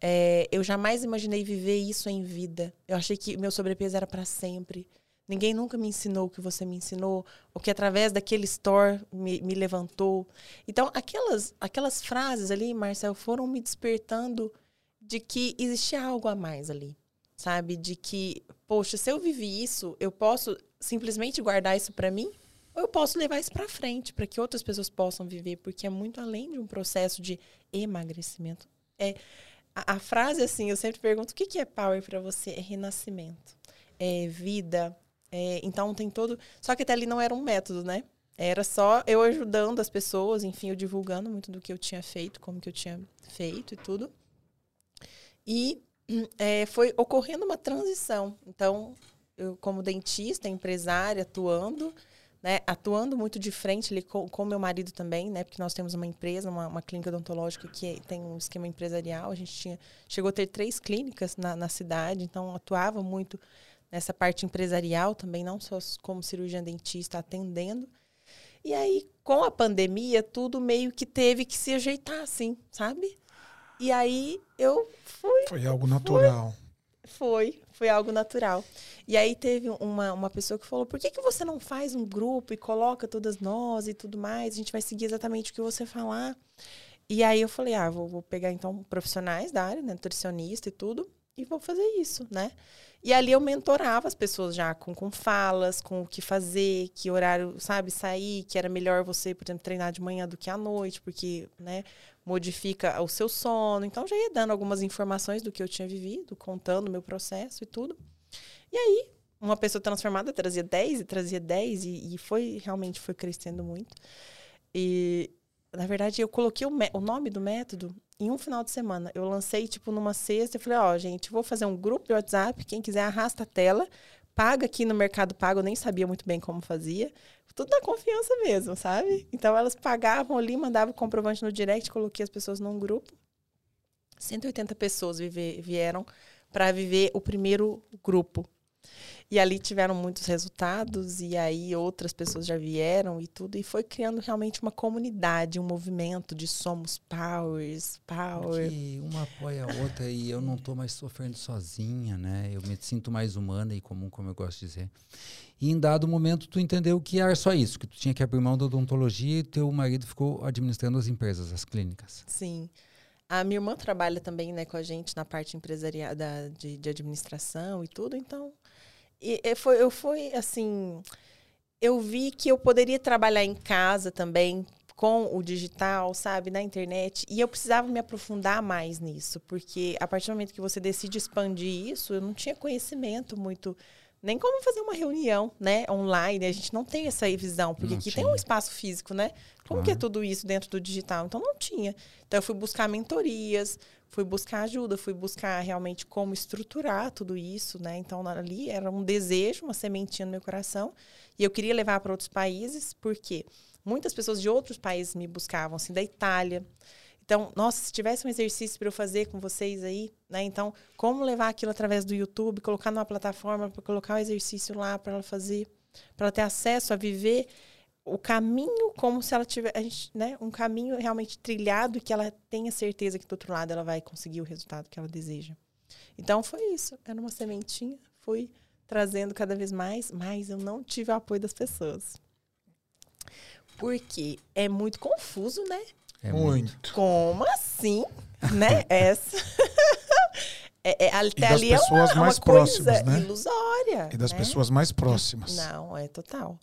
É, eu jamais imaginei viver isso em vida. Eu achei que meu sobrepeso era para sempre. Ninguém nunca me ensinou o que você me ensinou, o que através daquele store me, me levantou. Então, aquelas, aquelas frases ali, Marcel, foram me despertando de que existia algo a mais ali, sabe? De que, poxa, se eu vivi isso, eu posso simplesmente guardar isso para mim, ou eu posso levar isso para frente, para que outras pessoas possam viver, porque é muito além de um processo de emagrecimento. É a, a frase assim, eu sempre pergunto, o que, que é power para você? É renascimento, é vida. é- então tem todo. Só que até ali não era um método, né? Era só eu ajudando as pessoas, enfim, eu divulgando muito do que eu tinha feito, como que eu tinha feito e tudo. E é, foi ocorrendo uma transição. Então, eu como dentista, empresária, atuando, né, atuando muito de frente ali com, com meu marido também, né, porque nós temos uma empresa, uma, uma clínica odontológica que tem um esquema empresarial. A gente tinha, chegou a ter três clínicas na, na cidade, então atuava muito nessa parte empresarial também, não só como cirurgiã dentista atendendo. E aí, com a pandemia, tudo meio que teve que se ajeitar, assim, sabe? E aí eu fui Foi algo natural. Foi, foi algo natural. E aí teve uma, uma pessoa que falou: por que, que você não faz um grupo e coloca todas nós e tudo mais? A gente vai seguir exatamente o que você falar. E aí eu falei: ah, vou, vou pegar então profissionais da área, né, nutricionista e tudo, e vou fazer isso, né? E ali eu mentorava as pessoas já com, com falas, com o que fazer, que horário, sabe, sair, que era melhor você, por exemplo, treinar de manhã do que à noite, porque, né, modifica o seu sono. Então já ia dando algumas informações do que eu tinha vivido, contando o meu processo e tudo. E aí, uma pessoa transformada trazia 10 e trazia 10 e, e foi realmente foi crescendo muito. E na verdade eu coloquei o, o nome do método em um final de semana. Eu lancei, tipo, numa sexta e falei, ó, oh, gente, vou fazer um grupo de WhatsApp, quem quiser arrasta a tela, paga aqui no Mercado Pago, eu nem sabia muito bem como fazia. Tudo na confiança mesmo, sabe? Então elas pagavam ali, mandavam o comprovante no direct, coloquei as pessoas num grupo. 180 pessoas viver, vieram para viver o primeiro grupo. E ali tiveram muitos resultados, e aí outras pessoas já vieram e tudo, e foi criando realmente uma comunidade, um movimento de somos powers, power. Que uma apoia a outra e eu não estou mais sofrendo sozinha, né? Eu me sinto mais humana e comum, como eu gosto de dizer. E em dado momento tu entendeu que era só isso, que tu tinha que abrir mão da odontologia e teu marido ficou administrando as empresas, as clínicas. Sim. A minha irmã trabalha também né, com a gente na parte empresarial da, de, de administração e tudo, então e, e foi, eu fui assim, eu vi que eu poderia trabalhar em casa também com o digital, sabe, na internet, e eu precisava me aprofundar mais nisso, porque a partir do momento que você decide expandir isso, eu não tinha conhecimento muito nem como fazer uma reunião, né, online. A gente não tem essa visão, porque não aqui tinha. tem um espaço físico, né? Como que é tudo isso dentro do digital? Então não tinha. Então eu fui buscar mentorias, fui buscar ajuda, fui buscar realmente como estruturar tudo isso, né? Então ali era um desejo, uma sementinha no meu coração, e eu queria levar para outros países, porque muitas pessoas de outros países me buscavam, assim, da Itália. Então, nossa, se tivesse um exercício para eu fazer com vocês aí, né? Então, como levar aquilo através do YouTube, colocar numa plataforma para colocar o exercício lá para ela fazer, para ela ter acesso a viver o caminho como se ela tivesse, né, um caminho realmente trilhado e que ela tenha certeza que do outro lado ela vai conseguir o resultado que ela deseja. Então foi isso, era uma sementinha, fui trazendo cada vez mais, mas eu não tive o apoio das pessoas. Porque é muito confuso, né? É muito. Como assim, né? Essa é, é, até ali é uma, mais uma próximas, coisa né? ilusória. E das né? pessoas mais próximas. Não, é total.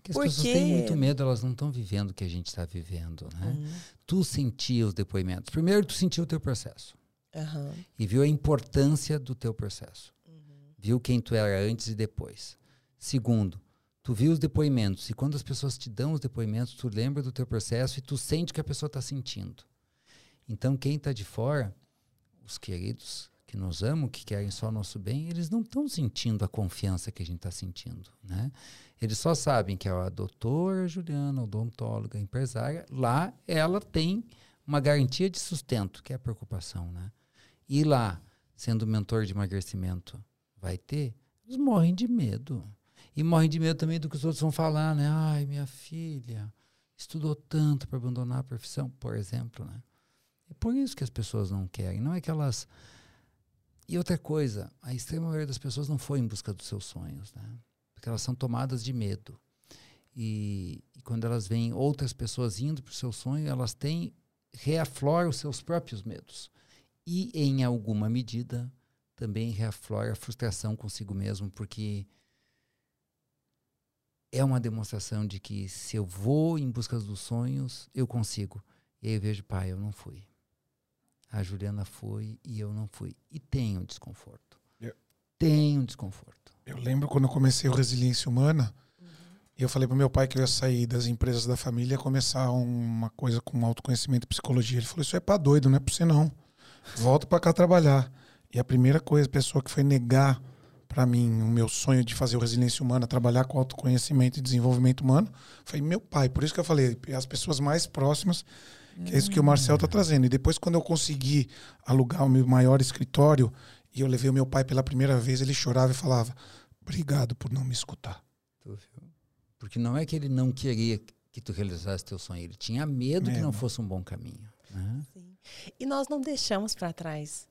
Porque as Porque... pessoas têm muito medo, elas não estão vivendo o que a gente está vivendo, né? Uhum. Tu sentia os depoimentos. Primeiro, tu sentiu o teu processo. Uhum. E viu a importância do teu processo. Uhum. Viu quem tu era antes e depois. Segundo, tu viu os depoimentos. E quando as pessoas te dão os depoimentos, tu lembra do teu processo e tu sente o que a pessoa está sentindo. Então, quem está de fora, os queridos que nos amam, que querem só o nosso bem, eles não estão sentindo a confiança que a gente está sentindo, né? Eles só sabem que a doutora Juliana, odontóloga, empresária, lá ela tem uma garantia de sustento, que é a preocupação, né? E lá, sendo mentor de emagrecimento, vai ter? Eles morrem de medo. E morrem de medo também do que os outros vão falar, né? Ai, minha filha estudou tanto para abandonar a profissão, por exemplo, né? É por isso que as pessoas não querem. Não é que elas... E outra coisa, a extrema maioria das pessoas não foi em busca dos seus sonhos, né? porque elas são tomadas de medo. E, e quando elas veem outras pessoas indo para o seu sonho, elas têm, reafloram os seus próprios medos. E, em alguma medida, também reaflora a frustração consigo mesmo, porque é uma demonstração de que se eu vou em busca dos sonhos, eu consigo. E aí eu vejo, pai, eu não fui. A Juliana foi e eu não fui. E tenho desconforto. Yeah. Tenho desconforto. Eu lembro quando eu comecei o Resiliência Humana, uhum. e eu falei para meu pai que eu ia sair das empresas da família e começar uma coisa com autoconhecimento e psicologia. Ele falou: Isso é para doido, não é para você não. Volta para cá trabalhar. E a primeira coisa, a pessoa que foi negar para mim o meu sonho de fazer o Resiliência Humana, trabalhar com autoconhecimento e desenvolvimento humano, foi meu pai. Por isso que eu falei, as pessoas mais próximas, que é isso que o Marcel está trazendo. E depois, quando eu consegui alugar o meu maior escritório, e eu levei o meu pai pela primeira vez, ele chorava e falava: Obrigado por não me escutar. Porque não é que ele não queria que tu realizasse teu sonho, ele tinha medo que não fosse um bom caminho. Né? E nós não deixamos para trás.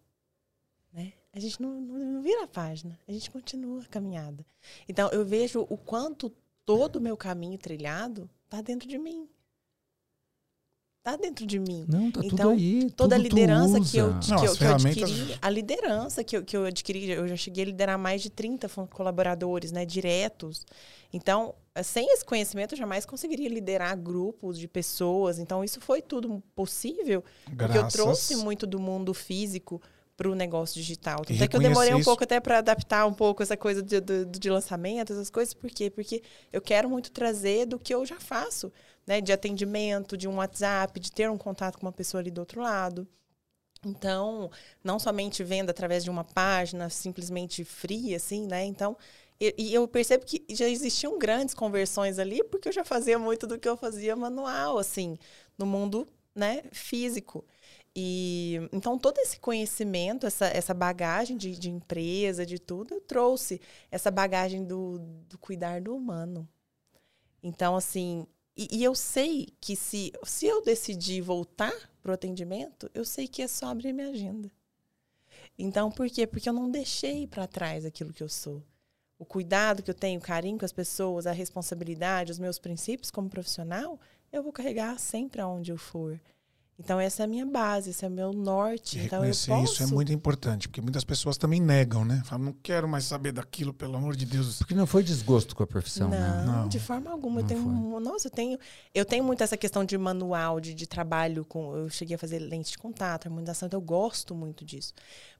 né? A gente não, não, não vira a página, a gente continua a caminhada. Então, eu vejo o quanto todo o meu caminho trilhado está dentro de mim. Está dentro de mim. Não, tá então, tudo aí. Toda tudo a liderança que eu, que, Não, eu, que eu adquiri, a liderança que eu, que eu adquiri, eu já cheguei a liderar mais de 30 fun- colaboradores, né, diretos. Então, eh, sem esse conhecimento, eu jamais conseguiria liderar grupos de pessoas. Então, isso foi tudo possível porque eu Graças. trouxe muito do mundo físico para o negócio digital. E Tanto é que eu demorei um isso. pouco até para adaptar um pouco essa coisa de, de, de lançamento, essas coisas. Por quê? Porque eu quero muito trazer do que eu já faço, né? De atendimento, de um WhatsApp, de ter um contato com uma pessoa ali do outro lado. Então, não somente venda através de uma página simplesmente fria, assim, né? Então, e, eu percebo que já existiam grandes conversões ali, porque eu já fazia muito do que eu fazia manual, assim, no mundo, né, físico. E então todo esse conhecimento, essa, essa bagagem de, de empresa, de tudo, eu trouxe essa bagagem do, do cuidar do humano. Então, assim, e, e eu sei que se, se eu decidir voltar para o atendimento, eu sei que é só abrir minha agenda. Então, por quê? Porque eu não deixei para trás aquilo que eu sou. O cuidado que eu tenho, o carinho com as pessoas, a responsabilidade, os meus princípios como profissional, eu vou carregar sempre aonde eu for. Então, essa é a minha base, esse é o meu norte. E então, eu reconhecer posso... isso é muito importante, porque muitas pessoas também negam, né? Falam, não quero mais saber daquilo, pelo amor de Deus. Porque não foi desgosto com a profissão, não, né? Não. de forma alguma. Eu Não tenho, foi. um- nossa, eu tenho, eu tenho muito essa questão de manual, de, de trabalho com. Eu cheguei a fazer lente de contato, harmonização, então eu gosto muito disso.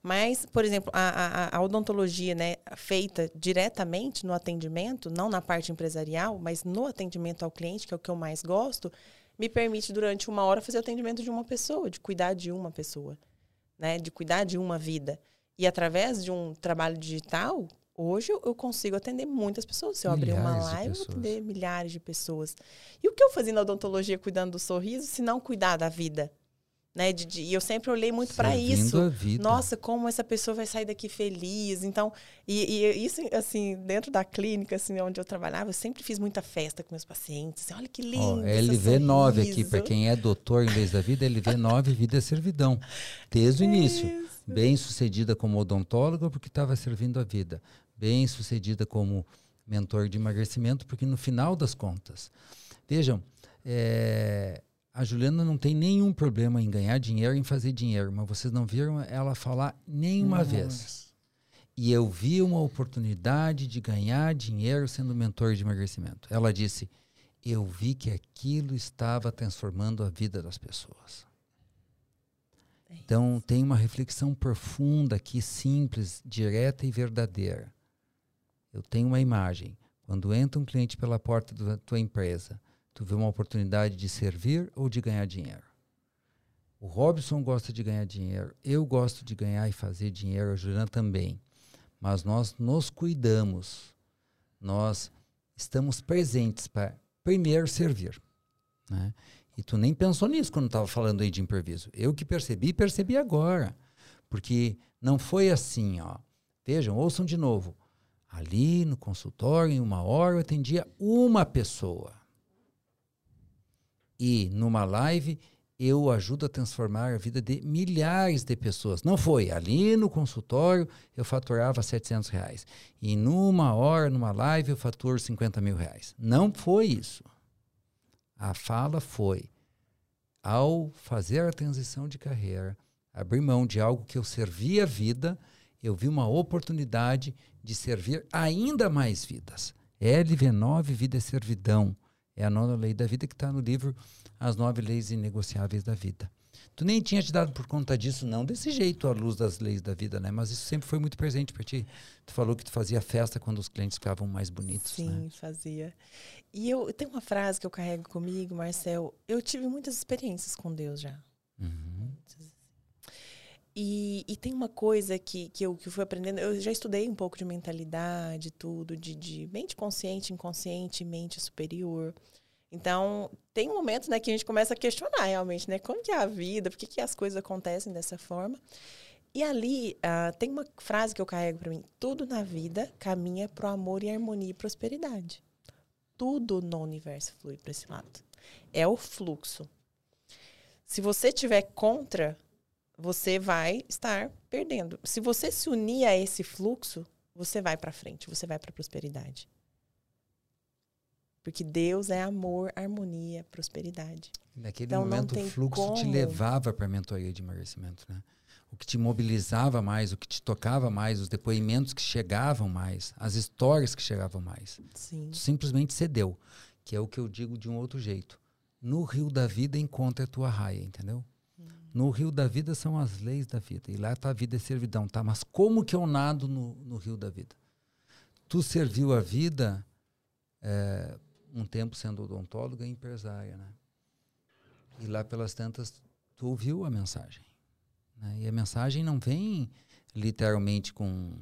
Mas, por exemplo, a, a, a odontologia, né, feita diretamente no atendimento, não na parte empresarial, mas no atendimento ao cliente, que é o que eu mais gosto, me permite durante uma hora fazer o atendimento de uma pessoa, de cuidar de uma pessoa, né, de cuidar de uma vida. E através de um trabalho digital, hoje eu consigo atender muitas pessoas. Se eu abrir uma live, eu vou atender milhares de pessoas. E o que eu fazia na odontologia cuidando do sorriso, se não cuidar da vida? Né? De, de- e eu sempre olhei muito para Servindo isso. a vida. Nossa, como essa pessoa vai sair daqui feliz. Então, e, e isso, assim, dentro da clínica, assim, onde eu trabalhava, eu sempre fiz muita festa com meus pacientes. Assim, Olha que lindo. Esse LV9 aqui, sorriso. para quem é doutor em leis da vida, LV9, vida é servidão. Desde o início. Isso. Bem sucedida como odontóloga, porque estava servindo a vida. Bem sucedida como mentor de emagrecimento, porque no final das contas. Vejam, é, a Juliana não tem nenhum problema em ganhar dinheiro, em fazer dinheiro, mas vocês não viram ela falar nenhuma vez. E eu vi uma oportunidade de ganhar dinheiro sendo mentor de emagrecimento. Ela disse: Eu vi que aquilo estava transformando a vida das pessoas. Então, tem uma reflexão profunda aqui, simples, direta e verdadeira. Eu tenho uma imagem. Quando entra um cliente pela porta da tua empresa, tu vê uma oportunidade de servir ou de ganhar dinheiro. O Robson gosta de ganhar dinheiro, eu gosto de ganhar e fazer dinheiro, a Juliana também. Mas nós nos cuidamos. Nós estamos presentes para primeiro servir. Né? E tu nem pensou nisso quando estava falando aí de improviso. Eu que percebi, percebi agora. Porque não foi assim, ó. Vejam, ouçam de novo. Ali no consultório, em uma hora, eu atendia uma pessoa. E numa live, eu ajudo a transformar a vida de milhares de pessoas. Não foi. Ali no consultório, eu faturava 700 reais. E numa hora, numa live, eu faturo 50 mil reais. Não foi isso. A fala foi: ao fazer a transição de carreira, abrir mão de algo que eu servia a vida, eu vi uma oportunidade de servir ainda mais vidas. LV9, Vida é Servidão. É a nona lei da vida que está no livro As Nove Leis Inegociáveis da Vida. Tu nem tinha te dado por conta disso, não, desse jeito, à luz das leis da vida, né? Mas isso sempre foi muito presente para ti. Tu falou que tu fazia festa quando os clientes ficavam mais bonitos, Sim, né? fazia. E eu tem uma frase que eu carrego comigo, Marcel. Eu tive muitas experiências com Deus já. Uhum. E, e tem uma coisa que, que, eu, que eu fui aprendendo. Eu já estudei um pouco de mentalidade, tudo, de, de mente consciente, inconsciente, mente superior. Então, tem um momento né, que a gente começa a questionar realmente, né? Como que é a vida? Por que, que as coisas acontecem dessa forma? E ali ah, tem uma frase que eu carrego para mim: tudo na vida caminha para o amor e harmonia e prosperidade. Tudo no universo flui para esse lado. É o fluxo. Se você tiver contra, você vai estar perdendo. Se você se unir a esse fluxo, você vai para frente, você vai para prosperidade. Porque Deus é amor, harmonia, prosperidade. Naquele Então, momento, o fluxo te como. levava para a mentoria de emagrecimento, né? O que te mobilizava mais, o que te tocava mais, os depoimentos que chegavam mais, as histórias que chegavam mais. Sim. Tu simplesmente cedeu, que é o que eu digo de um outro jeito. No rio da vida encontra a tua raia, entendeu? No rio da vida são as leis da vida. E lá a vida é servidão, tá? Mas como que eu nado no, no rio da vida? Tu serviu a vida é, um tempo sendo odontóloga e empresária, né? E lá pelas tantas, tu ouviu a mensagem. né? E a mensagem não vem literalmente com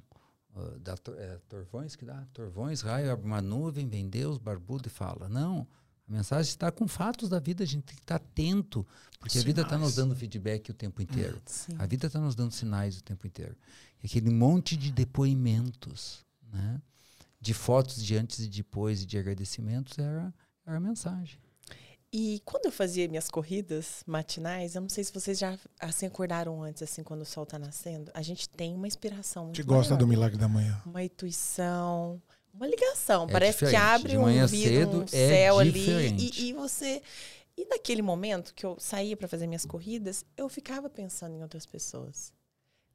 ah, da, é, torvões que dá, torvões, raio, abre uma nuvem, vem Deus, barbudo e fala. Não, a mensagem está com fatos da vida, a gente tem que estar atento, porque a vida está nos Sinais. dando feedback o tempo inteiro. Sim. A vida está nos dando sinais o tempo inteiro. E aquele monte de depoimentos, né? de fotos de antes e depois e de agradecimentos, era, era a mensagem. E quando eu fazia minhas corridas matinais, eu não sei se vocês já assim acordaram antes, assim, quando o sol está nascendo, a gente tem uma inspiração gente gosta maior. do milagre da manhã. uma intuição, uma ligação. É Parece que diferente. abre De um manhã vidro, cedo um é céu ali e, e você. E naquele momento que eu saía para fazer minhas corridas, eu ficava pensando em outras pessoas.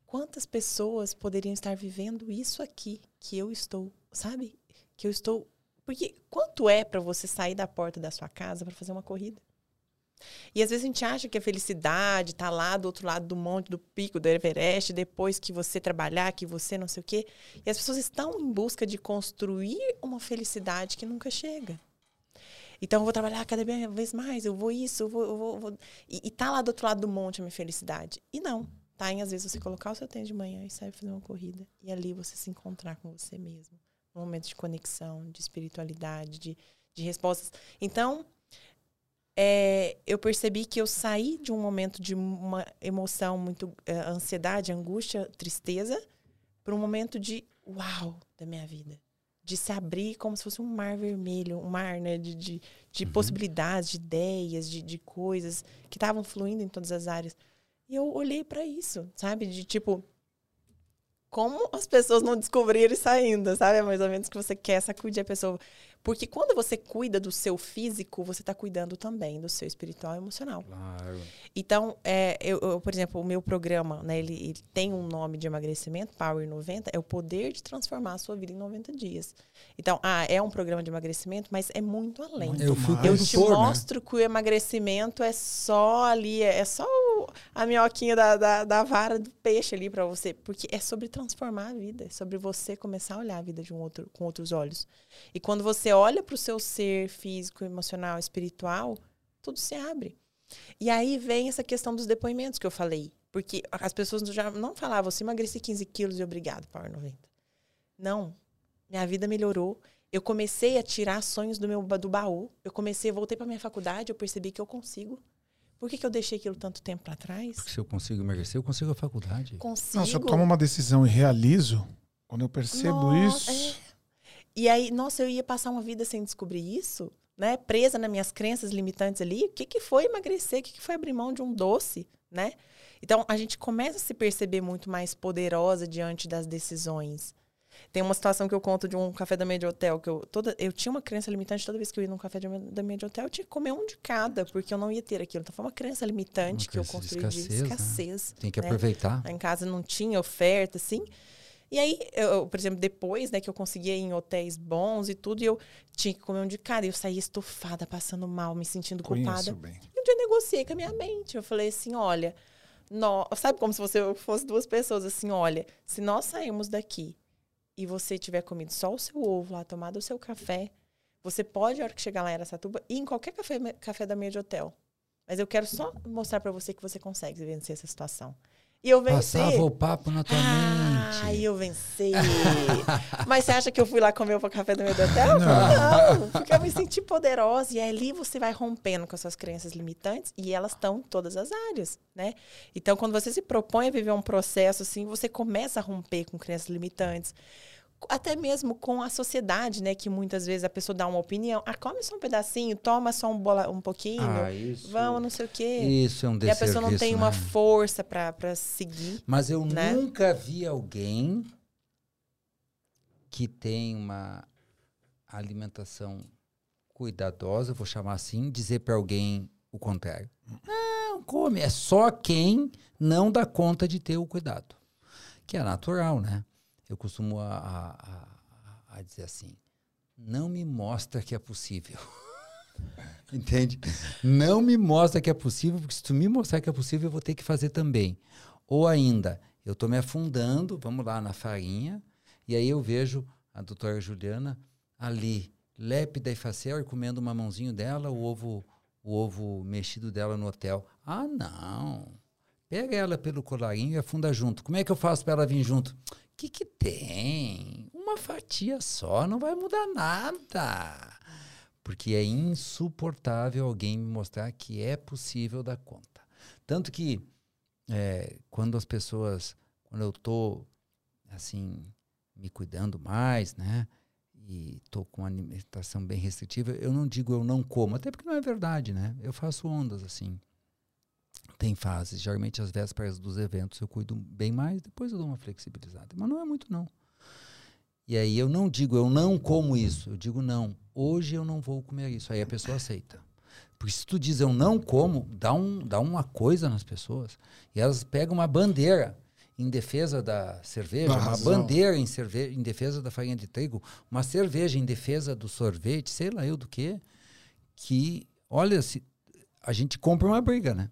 Quantas pessoas poderiam estar vivendo isso aqui que eu estou, sabe? Que eu estou. Porque quanto é para você sair da porta da sua casa para fazer uma corrida? E às vezes a gente acha que a felicidade tá lá do outro lado do monte, do pico do Everest, depois que você trabalhar, que você não sei o quê. E as pessoas estão em busca de construir uma felicidade que nunca chega. Então eu vou trabalhar cada vez mais, eu vou isso, eu vou. Eu vou, eu vou- E, e tá lá do outro lado do monte a minha felicidade. E não. Tá em, às vezes, você colocar o seu tênis de manhã e sair fazer uma corrida. E ali você se encontrar com você mesmo. Um momento de conexão, de espiritualidade, de, de respostas. Então, é, eu percebi que eu saí de um momento de uma emoção muito eh, ansiedade, angústia, tristeza, para um momento de uau da minha vida. De se abrir como se fosse um mar vermelho, um mar né, de, de, de possibilidades, de ideias, de, de coisas que estavam fluindo em todas as áreas. E eu olhei para isso, sabe? De tipo, como as pessoas não descobriram isso ainda, sabe? É mais ou menos que você quer sacudir a pessoa. Porque quando você cuida do seu físico, você está cuidando também do seu espiritual e emocional. Claro. Então, é, eu, eu, por exemplo, o meu programa, né, ele, ele tem um nome de emagrecimento, Power 90, é o poder de transformar a sua vida em 90 dias. Então, ah, é um programa de emagrecimento, mas é muito além. Muito Eu. Eu te produtor, né? mostro que o emagrecimento é só ali, é é só o- a minhoquinha da, da, da vara do peixe ali para você, porque é sobre transformar a vida, é sobre você começar a olhar a vida de um outro, com outros olhos. E quando você olha para o seu ser físico, emocional, espiritual, tudo se abre. E aí vem essa questão dos depoimentos que eu falei, porque as pessoas já não falavam, você emagreci 15 quilos e obrigado, Power 90. Não, minha vida melhorou. Eu comecei a tirar sonhos do meu do baú. Eu comecei, voltei para minha faculdade, eu percebi que eu consigo. Por que, que eu deixei aquilo tanto tempo para trás? Porque se eu consigo emagrecer, eu consigo a faculdade. Consigo. Não, se eu tomo uma decisão e realizo, quando eu percebo Nossa, isso, é. E aí, nossa, eu ia passar uma vida sem descobrir isso, né? Presa nas minhas crenças limitantes ali. O que, que foi emagrecer? O que, que foi abrir mão de um doce, né? Então, a gente começa a se perceber muito mais poderosa diante das decisões. Tem uma situação que eu conto de um café da meia de hotel, que eu, toda, eu tinha uma crença limitante, toda vez que eu ia num café de, da meia de hotel, eu tinha que comer um de cada, porque eu não ia ter aquilo. Então, foi uma crença limitante Uma que eu crença de construí de escassez, né? escassez. Tem que né? aproveitar. Em casa não tinha oferta, assim. E aí, eu, por exemplo, depois, né, que eu conseguia ir em hotéis bons e tudo, e eu tinha que comer um de cada. E eu saía estufada, passando mal, me sentindo culpada. bem. E um dia eu negociei com a minha mente. Eu falei assim: olha, nó- sabe como se você fosse duas pessoas assim: olha, se nós sairmos daqui e você tiver comido só o seu ovo lá, tomado o seu café, você pode, na hora que chegar lá em Aracatuba, ir em qualquer café, café da meia de hotel. Mas eu quero só mostrar pra você que você consegue vencer essa situação. E eu venci. Passava o papo na tua Ah, mente. eu venci. Mas você acha que eu fui lá comer o café do meio do hotel? Não. porque eu me senti poderosa. E ali você vai rompendo com as suas crenças limitantes e elas estão em todas as áreas, né? Então, quando você se propõe a viver um processo assim, você começa a romper com crenças limitantes, até mesmo com a sociedade, né? Que muitas vezes a pessoa dá uma opinião. Ah, come só um pedacinho, toma só um, bola, um pouquinho. Ah, isso. Vamos, não sei o quê. Isso é um E a pessoa não desserviço, tem uma né? força pra pra seguir. Mas eu né? nunca vi alguém que tem uma alimentação cuidadosa, vou chamar assim, dizer para alguém o contrário. Não, come. É só quem não dá conta de ter o cuidado. Que é natural, né? Eu costumo a, a- a- a dizer assim: não me mostra que é possível. Entende? Não me mostra que é possível, porque se tu me mostrar que é possível, eu vou ter que fazer também. Ou ainda, eu estou me afundando, vamos lá, na farinha, e aí eu vejo a doutora Juliana ali, lépida e facial, comendo o mamãozinho dela, o ovo, o ovo mexido dela no hotel. Ah, não. Pega ela pelo colarinho e afunda junto. Como é que eu faço para ela vir junto? Que, que tem? Uma fatia só, não vai mudar nada. Porque é insuportável alguém me mostrar que é possível dar conta. Tanto que é, quando as pessoas, quando eu estou assim, me cuidando mais, né? E estou com uma alimentação bem restritiva, eu não digo eu não como, até porque não é verdade, né? Eu faço ondas assim. Tem fases. Geralmente, às vésperas dos eventos, eu cuido bem mais, depois eu dou uma flexibilizada. Mas não é muito, não. E aí eu não digo eu não como isso, eu digo não, hoje eu não vou comer isso. Aí a pessoa aceita. Porque se tu diz eu não como, dá, um, dá uma coisa nas pessoas. E elas pegam uma bandeira em defesa da cerveja, uma bandeira em, cerve em defesa da farinha de trigo, uma cerveja em defesa do sorvete, sei lá eu do que, que, olha, se, a gente compra uma briga, né?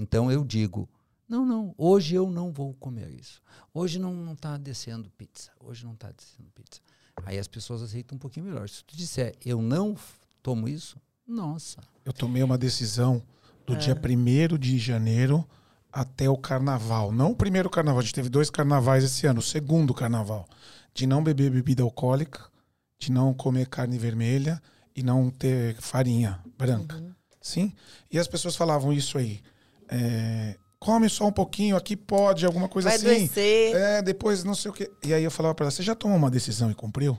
Então eu digo, não, não, hoje eu não vou comer isso. Hoje não está descendo pizza. Hoje não está descendo pizza. Aí as pessoas aceitam um pouquinho melhor. Se tu disser, eu não tomo isso, nossa. Eu tomei uma decisão do dia 1 de janeiro até o carnaval. Não o primeiro carnaval, a gente teve dois carnavais esse ano. O segundo carnaval. De não beber bebida alcoólica, de não comer carne vermelha e não ter farinha branca. Sim? E as pessoas falavam isso aí. É, come só um pouquinho, aqui pode, alguma coisa Vai assim. adoecer. É, depois não sei o quê. E aí eu falava pra ela, você já tomou uma decisão e cumpriu?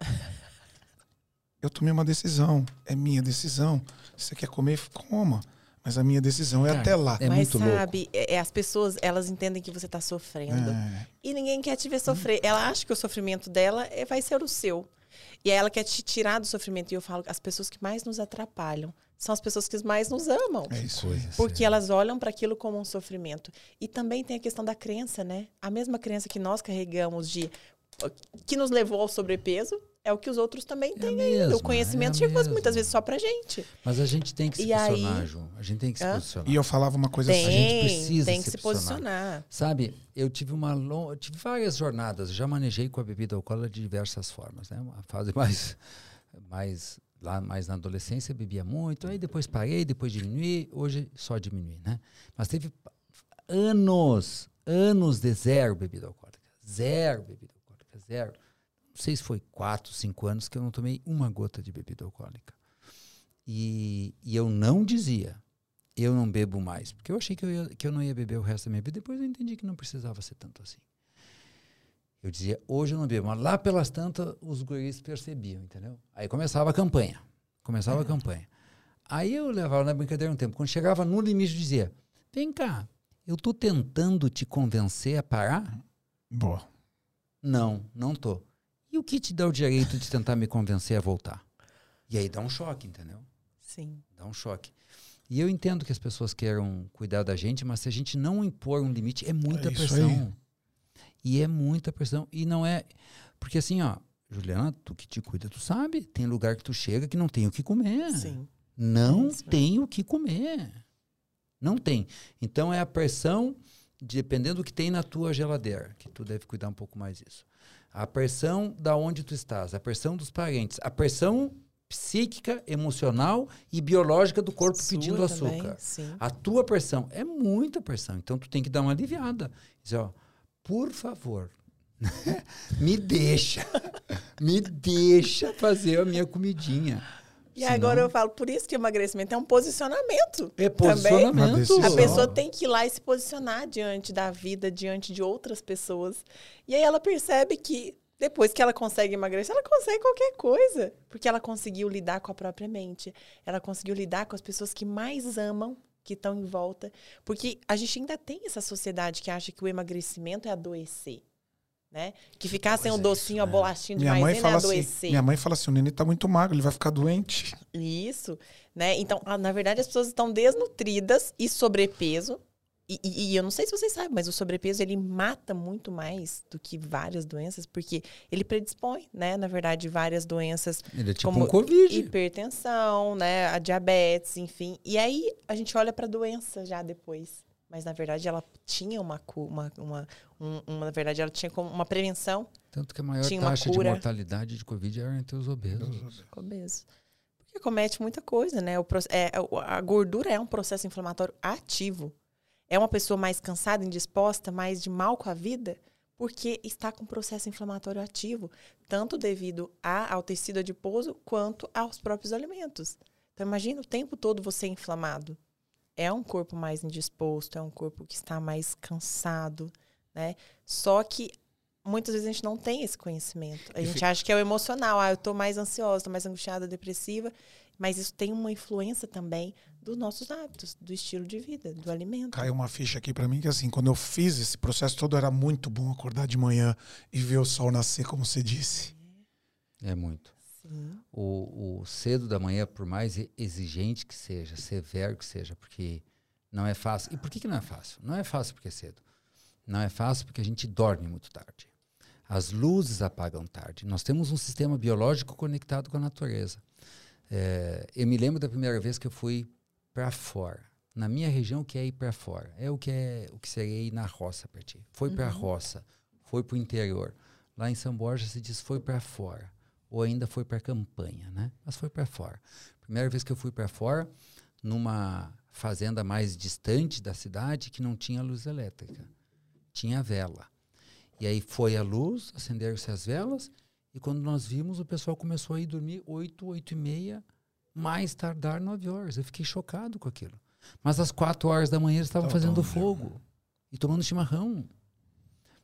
eu tomei uma decisão. É minha decisão. Se você quer comer, coma. Mas a minha decisão é Cara, até lá. É Mas muito louco. sabe, é- é, as pessoas, elas entendem que você está sofrendo. É. E ninguém quer te ver sofrer. Ela acha que o sofrimento dela é- vai ser o seu. E aí ela quer te tirar do sofrimento. E eu falo, as pessoas que mais nos atrapalham são as pessoas que mais nos amam. É isso. Porque séria. elas olham para aquilo como um sofrimento. E também tem a questão da crença, né? A mesma crença que nós carregamos de que nos levou ao sobrepeso é o que os outros também É a têm ainda. mesma, O conhecimento é a chegou mesma. muitas vezes só pra gente. Mas a gente tem que se E aí- posicionar, Ju. A gente tem que se Hã? posicionar. E eu falava uma coisa assim. gente Tem, precisa tem que se se posicionar. posicionar. Sabe, eu tive uma long... eu tive várias jornadas, já manejei com a bebida alcoólica de diversas formas, né? Uma fase mais mais lá mais na adolescência bebia muito, aí depois parei, depois diminuí, hoje só diminui, né? Mas teve anos, anos de zero bebida alcoólica, zero bebida alcoólica, zero. Não sei se foi quatro, cinco anos que eu não tomei uma gota de bebida alcoólica. E, e eu não dizia, eu não bebo mais. Porque eu achei que eu, ia- que eu não ia beber o resto da minha vida. Depois eu entendi que não precisava ser tanto assim. Eu dizia, hoje eu não bebo. Mas lá pelas tantas, os guris percebiam, entendeu? Aí começava a campanha. Começava a campanha. Aí eu levava na brincadeira um tempo. Quando chegava no limite, eu dizia, vem cá, eu tô tentando te convencer a parar? Boa. Não, não tô. E o que te dá o direito de tentar me convencer a voltar? E aí dá um choque, entendeu? Sim. Dá um choque. E eu entendo que as pessoas queiram cuidar da gente, mas se a gente não impor um limite, é muita É pressão. aí. E é muita pressão. E não é. Porque assim, ó, Juliana, tu que te cuida, tu sabe, tem lugar que tu chega que não tem o que comer. Sim. Não É tem o que comer. Não tem. Então é a pressão, dependendo do que tem na tua geladeira, que tu deve cuidar um pouco mais disso. A pressão da onde tu estás, a pressão dos parentes, a pressão psíquica, emocional e biológica do corpo Sua pedindo também, açúcar. Sim. A tua pressão é muita pressão, então tu tem que dar uma aliviada. Dizer, ó, por favor, me deixa, me deixa fazer a minha comidinha. E agora eu falo, por isso que o emagrecimento é um posicionamento. É posicionamento. decisão. A pessoa tem que ir lá e se posicionar diante da vida, diante de outras pessoas. E aí ela percebe que Depois que ela consegue emagrecer, ela consegue qualquer coisa. Porque ela conseguiu lidar com a própria mente. Ela conseguiu lidar com as pessoas que mais amam, que estão em volta. Porque a gente ainda tem essa sociedade que acha que o emagrecimento é adoecer. Né? Que ficar sem o coisa é docinho, isso, a né? bolachinha de Minha mãe, maisena é fala assim, adoecer. minha mãe fala assim: o neném tá muito magro, ele vai ficar doente. Isso, né? Então, na verdade, as pessoas estão desnutridas e sobrepeso. E, e- e eu não sei se vocês sabem, mas o sobrepeso ele mata muito mais do que várias doenças, porque ele predispõe, né? Na verdade, várias doenças, Ele é tipo Como um Covid. hipertensão, né? A diabetes, enfim. E aí a gente olha para a doença já depois. Mas na verdade ela tinha uma, uma, uma, um- uma- na verdade ela tinha como uma prevenção Tanto que a maior taxa de mortalidade de Covid era entre os obesos. obeso. Porque comete muita coisa, né? O, é, o- a gordura é um processo inflamatório ativo. É uma pessoa mais cansada, indisposta, mais de mal com a vida, porque está com processo inflamatório ativo, tanto devido a- ao tecido adiposo quanto aos próprios alimentos. Então imagina o tempo todo você inflamado. É um corpo mais indisposto, é um corpo que está mais cansado, né? Só que muitas vezes a gente não tem esse conhecimento. A gente acha que é o emocional. Ah, eu tô mais ansiosa, tô mais angustiada, depressiva. Mas isso tem uma influência também dos nossos hábitos, do estilo de vida, do alimento. Caiu uma ficha aqui pra mim que assim, quando eu fiz esse processo todo, era muito bom acordar de manhã e ver o sol nascer, como você disse. É muito. Sim. O, o cedo da manhã, por mais exigente que seja, severo que seja, porque não é fácil. E por que, que não é fácil? Não é fácil porque é cedo. Não é fácil porque a gente dorme muito tarde. As luzes apagam tarde. Nós temos um sistema biológico conectado com a natureza. É, eu me lembro da primeira vez que eu fui para fora. Na minha região, o que é ir para fora? É o que é o que seria ir na roça para ti. Foi para a roça, foi para o interior. Lá em São Borja se diz foi para fora ou ainda foi para campanha, né? Mas foi para fora. Primeira vez que eu fui para fora, numa fazenda mais distante da cidade que não tinha luz elétrica, tinha vela. E aí foi a luz, acenderam-se as velas e quando nós vimos o pessoal começou a ir dormir oito, oito e meia, mais tardar nove horas. Eu fiquei chocado com aquilo. Mas às quatro horas da manhã eles estavam Tava fazendo tomando fogo e tomando chimarrão,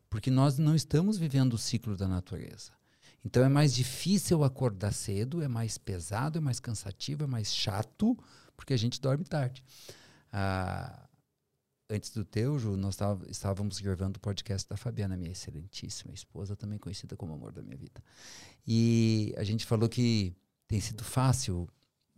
porque nós não estamos vivendo o ciclo da natureza. Então é mais difícil acordar cedo, é mais pesado, é mais cansativo, é mais chato, porque a gente dorme tarde. Ah, antes do teu, Ju, nós tava- estávamos gravando o podcast da Fabiana, minha excelentíssima esposa, também conhecida como amor da minha vida. E a gente falou que tem sido fácil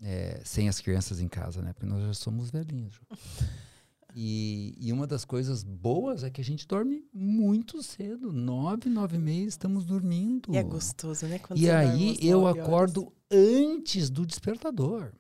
eh, sem as crianças em casa, né? Porque nós já somos velhinhos. E, e uma das coisas boas é que a gente dorme muito cedo. Nove, nove e meia estamos dormindo. E é gostoso, né? Quando E aí eu acordo antes do despertador.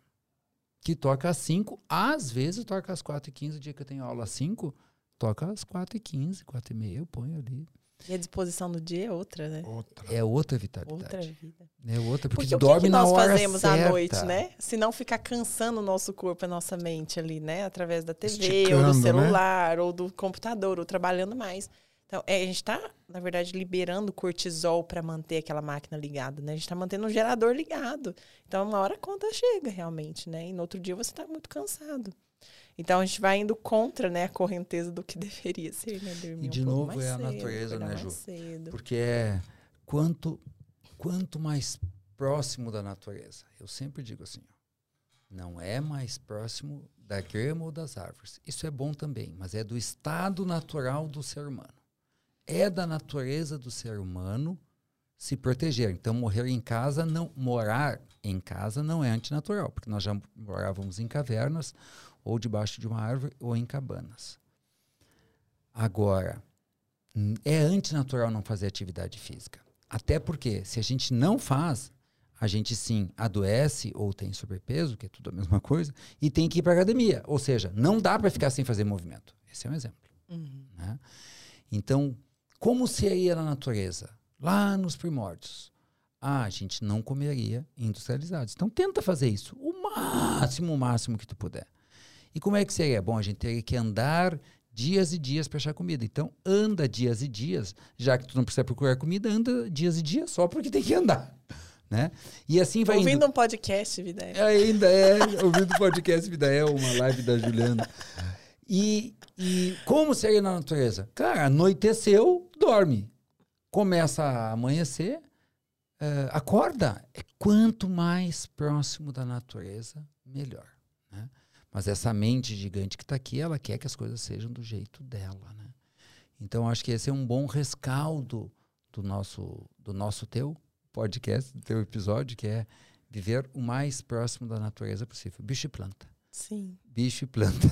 Que toca às 5, às vezes toca às 4 e 15 o dia que eu tenho aula às 5, toca às 4 e 15, 4 e meia, eu ponho ali. E a disposição do dia é outra, né? Outra. É outra vitalidade. Outra vida. É outra, porque, Porque o que, dorme que na nós hora fazemos certa. à noite, né? Se não ficar cansando o nosso corpo, a nossa mente ali, né? Através da TV, ou Esticando, do né? celular, ou do computador, ou trabalhando mais. Então, é, a gente está, na verdade, liberando cortisol para manter aquela máquina ligada, né? A gente está mantendo um gerador ligado. Então, uma hora a conta chega, realmente, né? E no outro dia você está muito cansado. Então, a gente vai indo contra né, a correnteza do que deveria ser, né? Dormir E de um novo mais é a cedo, natureza, né, Ju? cedo. Porque é quanto, quanto mais próximo da natureza. Eu sempre digo assim, ó, não é mais próximo da grama ou das árvores. Isso é bom também, mas é do estado natural do ser humano. É da natureza do ser humano se proteger. Então, morrer em casa, não morar em casa não é antinatural, porque nós já morávamos em cavernas ou debaixo de uma árvore ou em cabanas. Agora, é antinatural não fazer atividade física. Até porque, se a gente não faz, a gente sim adoece ou tem sobrepeso, que é tudo a mesma coisa, e tem que ir para academia. Ou seja, não dá para ficar sem fazer movimento. Esse é um exemplo. Uhum. né? Então, como seria na natureza? Lá nos primórdios. Ah, a gente não comeria industrializados. Então, tenta fazer isso o máximo, o máximo que tu puder. E como é que seria? Bom, a gente teria que andar dias e dias para achar comida. Então, anda dias e dias, já que tu não precisa procurar comida, anda dias e dias só porque tem que andar, né? E assim vai indo. Ouvindo um podcast, vida. é. Ainda é, ouvindo o podcast Vida é uma live da Juliana. E, e como seria na natureza? Cara, anoiteceu, dorme. começa a amanhecer, eh, acorda. É quanto mais próximo da natureza, melhor. Mas essa mente gigante que está aqui, ela quer que as coisas sejam do jeito dela. Né? Então, acho que esse é um bom rescaldo do nosso, do nosso teu podcast, do teu episódio, que é viver o mais próximo da natureza possível. Bicho e planta. Sim. Bicho e planta.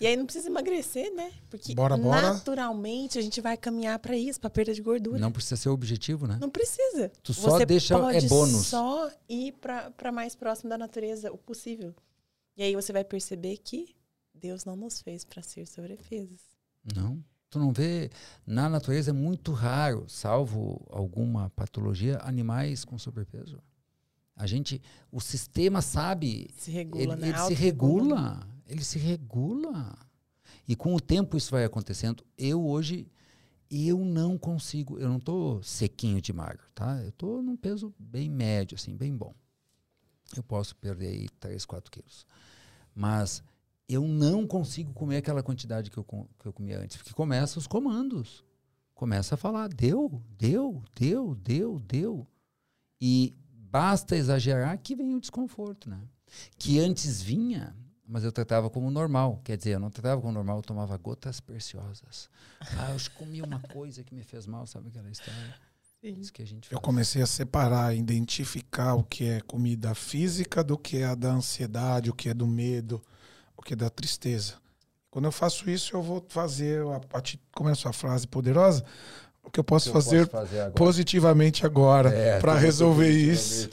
E aí não precisa emagrecer, né? Porque Bora, bora. naturalmente a gente vai caminhar para isso, para perda de gordura. Não precisa ser o objetivo, né? Não precisa. Tu só Você deixa pode é bônus. só ir para mais próximo da natureza, o possível. E aí você vai perceber que Deus não nos fez para ser sobrefesos. Não. Tu não vê. Na natureza é muito raro, salvo alguma patologia, animais com sobrepeso. A gente. O sistema sabe. Se regula, Ele, né? ele se regula. Ele se regula. E com o tempo isso vai acontecendo. Eu hoje. Eu não consigo. Eu não tô sequinho de magro, tá? Eu tô num peso bem médio, assim, bem bom. Eu posso perder aí 3, 4 quilos. Mas eu não consigo comer aquela quantidade que eu, que eu comia antes. Porque começa os comandos. Começa a falar, deu, deu, deu, deu, deu. E basta exagerar que vem o desconforto, né? Que antes vinha, mas eu tratava como normal. Quer dizer, eu não tratava como normal, eu tomava gotas preciosas. Ah, eu comi uma coisa que me fez mal, sabe aquela história? Sim. Isso que a gente Eu comecei a separar, identificar o que é comida física do que é a da ansiedade, o que é do medo, o que é da tristeza. Quando eu faço isso, eu vou fazer, a é a sua frase poderosa, o que eu posso que eu fazer posso fazer agora? positivamente agora É, para resolver isso.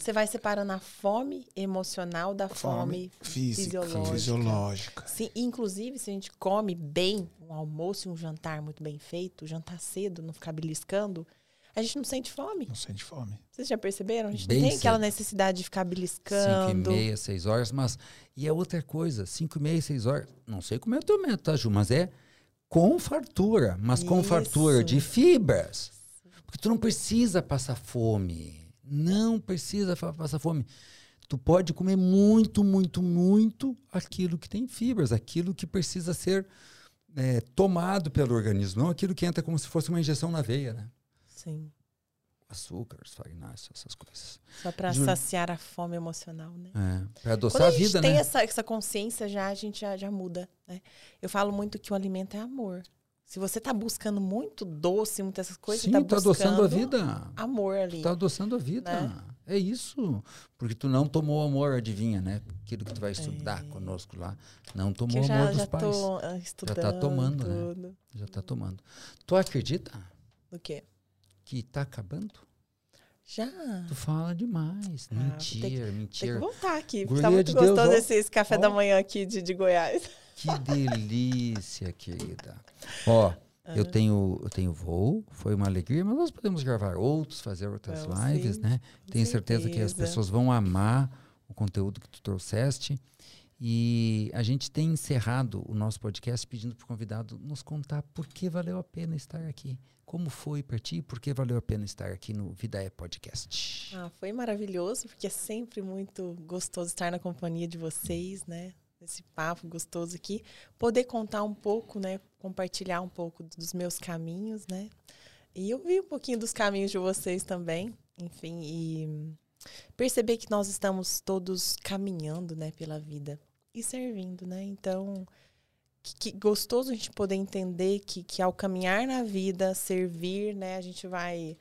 Você vai separando a fome emocional da fome, física, fisiológica. fisiológica. Sim, inclusive, se a gente come bem, um almoço e um jantar muito bem feito, jantar cedo, não ficar beliscando, a gente não sente fome. Não sente fome. Vocês já perceberam? A gente Bem não tem aquela necessidade de ficar Cinco e beliscando. meia, seis horas, mas e é outra coisa, cinco e meia, seis horas, não sei como é o teu método, tá, Ju, mas é com fartura, mas com Isso. fartura de fibras. Porque tu não precisa passar fome, não precisa passar fome. Tu pode comer muito, muito, muito aquilo que tem fibras, aquilo que precisa ser é, tomado pelo organismo, não aquilo que entra como se fosse uma injeção na veia, né? Sim. Açúcares, farináceos, essas coisas. Só para saciar a fome emocional, né? É, para adoçar Quando a a gente vida, tem né? essa, essa consciência já, a gente já, já muda, né? Eu falo muito que o alimento é amor. Se você tá buscando muito doce, muitas essas coisas, Sim, você tá tá adoçando a vida. amor ali. Tá adoçando a vida. Né? É isso. Porque tu não tomou amor, adivinha, né? Aquilo que tu vai estudar É. conosco lá. Não tomou eu amor já, dos já pais. tô ah, estudando tomando, né? tudo. Já tá tomando. Tu acredita O quê? Que tá acabando? Já. Tu fala demais. Ah, vou ter que- mentira, Tem que mentira. voltar aqui. porque Guria Tá muito de Deus, gostoso ó. esse, café Ó. da manhã aqui de, de Goiás. Que delícia, querida. Ó, Ah. eu tenho eu tenho voo, foi uma alegria, mas nós podemos gravar outros, fazer outras lives, sim, né? Tenho certeza que as certeza. pessoas vão amar o conteúdo que tu trouxeste. E a gente tem encerrado o nosso podcast pedindo para o convidado nos contar por que valeu a pena estar aqui. Como foi para ti? Por que valeu a pena estar aqui no Vida é Podcast? Ah, foi maravilhoso, porque é sempre muito gostoso estar na companhia de vocês, né? Esse papo gostoso aqui. Poder contar um pouco, né? Compartilhar um pouco dos meus caminhos, né? E eu vi um pouquinho dos caminhos de vocês também, enfim, e perceber que nós estamos todos caminhando, né, pela vida e servindo, né? Então, que, que gostoso a gente poder entender que, que ao caminhar na vida, servir, né, a gente vai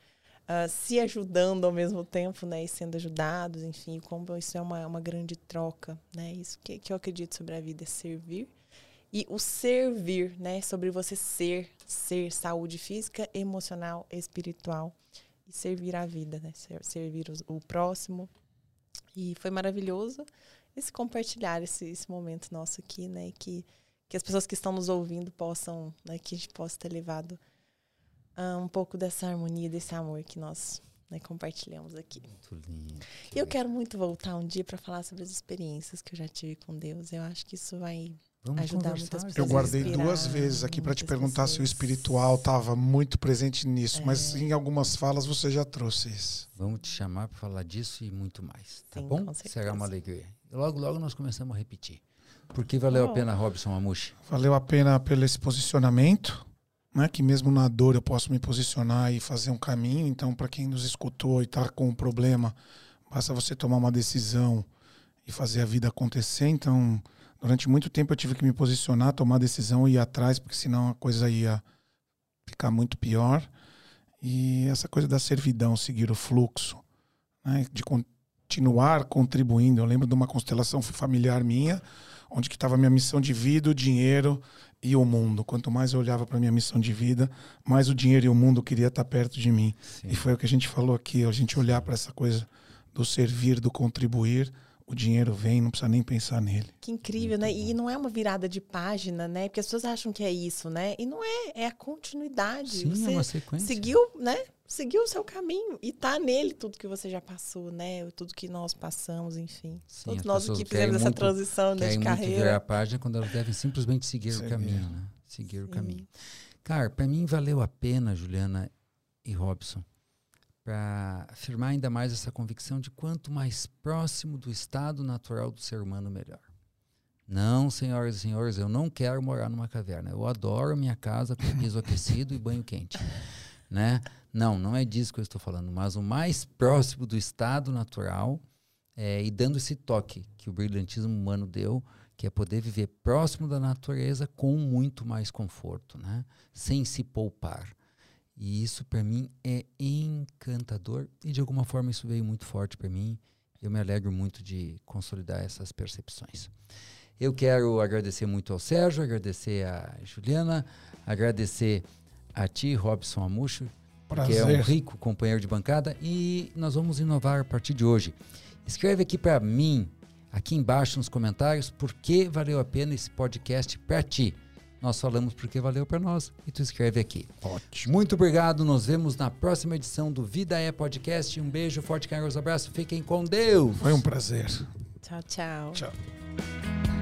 ah, se ajudando ao mesmo tempo, né, e sendo ajudados, enfim, como isso é uma, uma grande troca, né? Isso que, que eu acredito sobre a vida é servir. E o servir, né, sobre você ser, ser saúde física, emocional, espiritual e servir a vida, né? Ser- Servir os- o próximo. E foi maravilhoso esse compartilhar esse, esse momento nosso aqui, né? Que, que as pessoas que estão nos ouvindo possam, né? Que a gente possa ter levado ah, um pouco dessa harmonia, desse amor que nós né, compartilhamos aqui. Muito lindo. E eu quero muito voltar um dia para falar sobre as experiências que eu já tive com Deus. Eu acho que isso vai Vamos ajudar conversar, muitas gente. Eu pessoas guardei inspirar duas vezes aqui para te perguntar se o pessoas. espiritual estava muito presente nisso, mas É. em algumas falas você já trouxe isso. Vamos te chamar para falar disso e muito mais, tá Sim, bom? Será uma alegria. Logo, logo nós começamos a repetir. Por que valeu a Oh. pena, Robson Amushi? Valeu a pena pelo esse posicionamento, né, que mesmo na dor eu posso me posicionar e fazer um caminho. Então, para quem nos escutou e está com um problema, basta você tomar uma decisão e fazer a vida acontecer. Então, durante muito tempo eu tive que me posicionar, tomar decisão e ir atrás, porque senão a coisa ia ficar muito pior. E essa coisa da servidão, seguir o fluxo, né, de continuar contribuindo. Eu lembro de uma constelação familiar minha, onde que estava a minha missão de vida, o dinheiro e o mundo. Quanto mais eu olhava para minha missão de vida, mais o dinheiro e o mundo queria estar perto de mim. Sim. E foi o que a gente falou aqui, a gente olhar para essa coisa do servir, do contribuir, o dinheiro vem, não precisa nem pensar nele. Que incrível, Muito né? Bom. E não é uma virada de página, né? Porque as pessoas acham que é isso, né? E não é, é a continuidade. Sim, é você é uma sequência. Seguiu, né? Seguiu o seu caminho e tá nele tudo que você já passou, né? Tudo que nós passamos, enfim. Sim, Todos nós que fizemos essa transição né, de carreira. virar a página quando elas devem simplesmente seguir, seguir. o caminho, né? Seguir Sim. o caminho. Cara, para mim valeu a pena, Juliana e Robson, para afirmar ainda mais essa convicção de quanto mais próximo do estado natural do ser humano, melhor. Não, senhoras e senhores, eu não quero morar numa caverna. Eu adoro minha casa com piso aquecido e banho quente. Né? Não, não é disso que eu estou falando, mas o mais próximo do estado natural é, e dando esse toque que o brilhantismo humano deu, que é poder viver próximo da natureza com muito mais conforto, né? sem se poupar. E isso para mim é encantador e de alguma forma isso veio muito forte para mim. Eu me alegro muito de consolidar essas percepções. Eu quero agradecer muito ao Sérgio, agradecer a Juliana, agradecer a ti, Robson Amucho, que é um rico companheiro de bancada e nós vamos inovar a partir de hoje. Escreve aqui para mim, aqui embaixo nos comentários, por que valeu a pena esse podcast para ti nós falamos porque valeu para nós e tu escreve aqui. Ótimo. Muito obrigado, nos vemos na próxima edição do Vida é Podcast. Um beijo, forte carinhoso abraço, fiquem com Deus. Foi um prazer. Tchau, tchau. Tchau.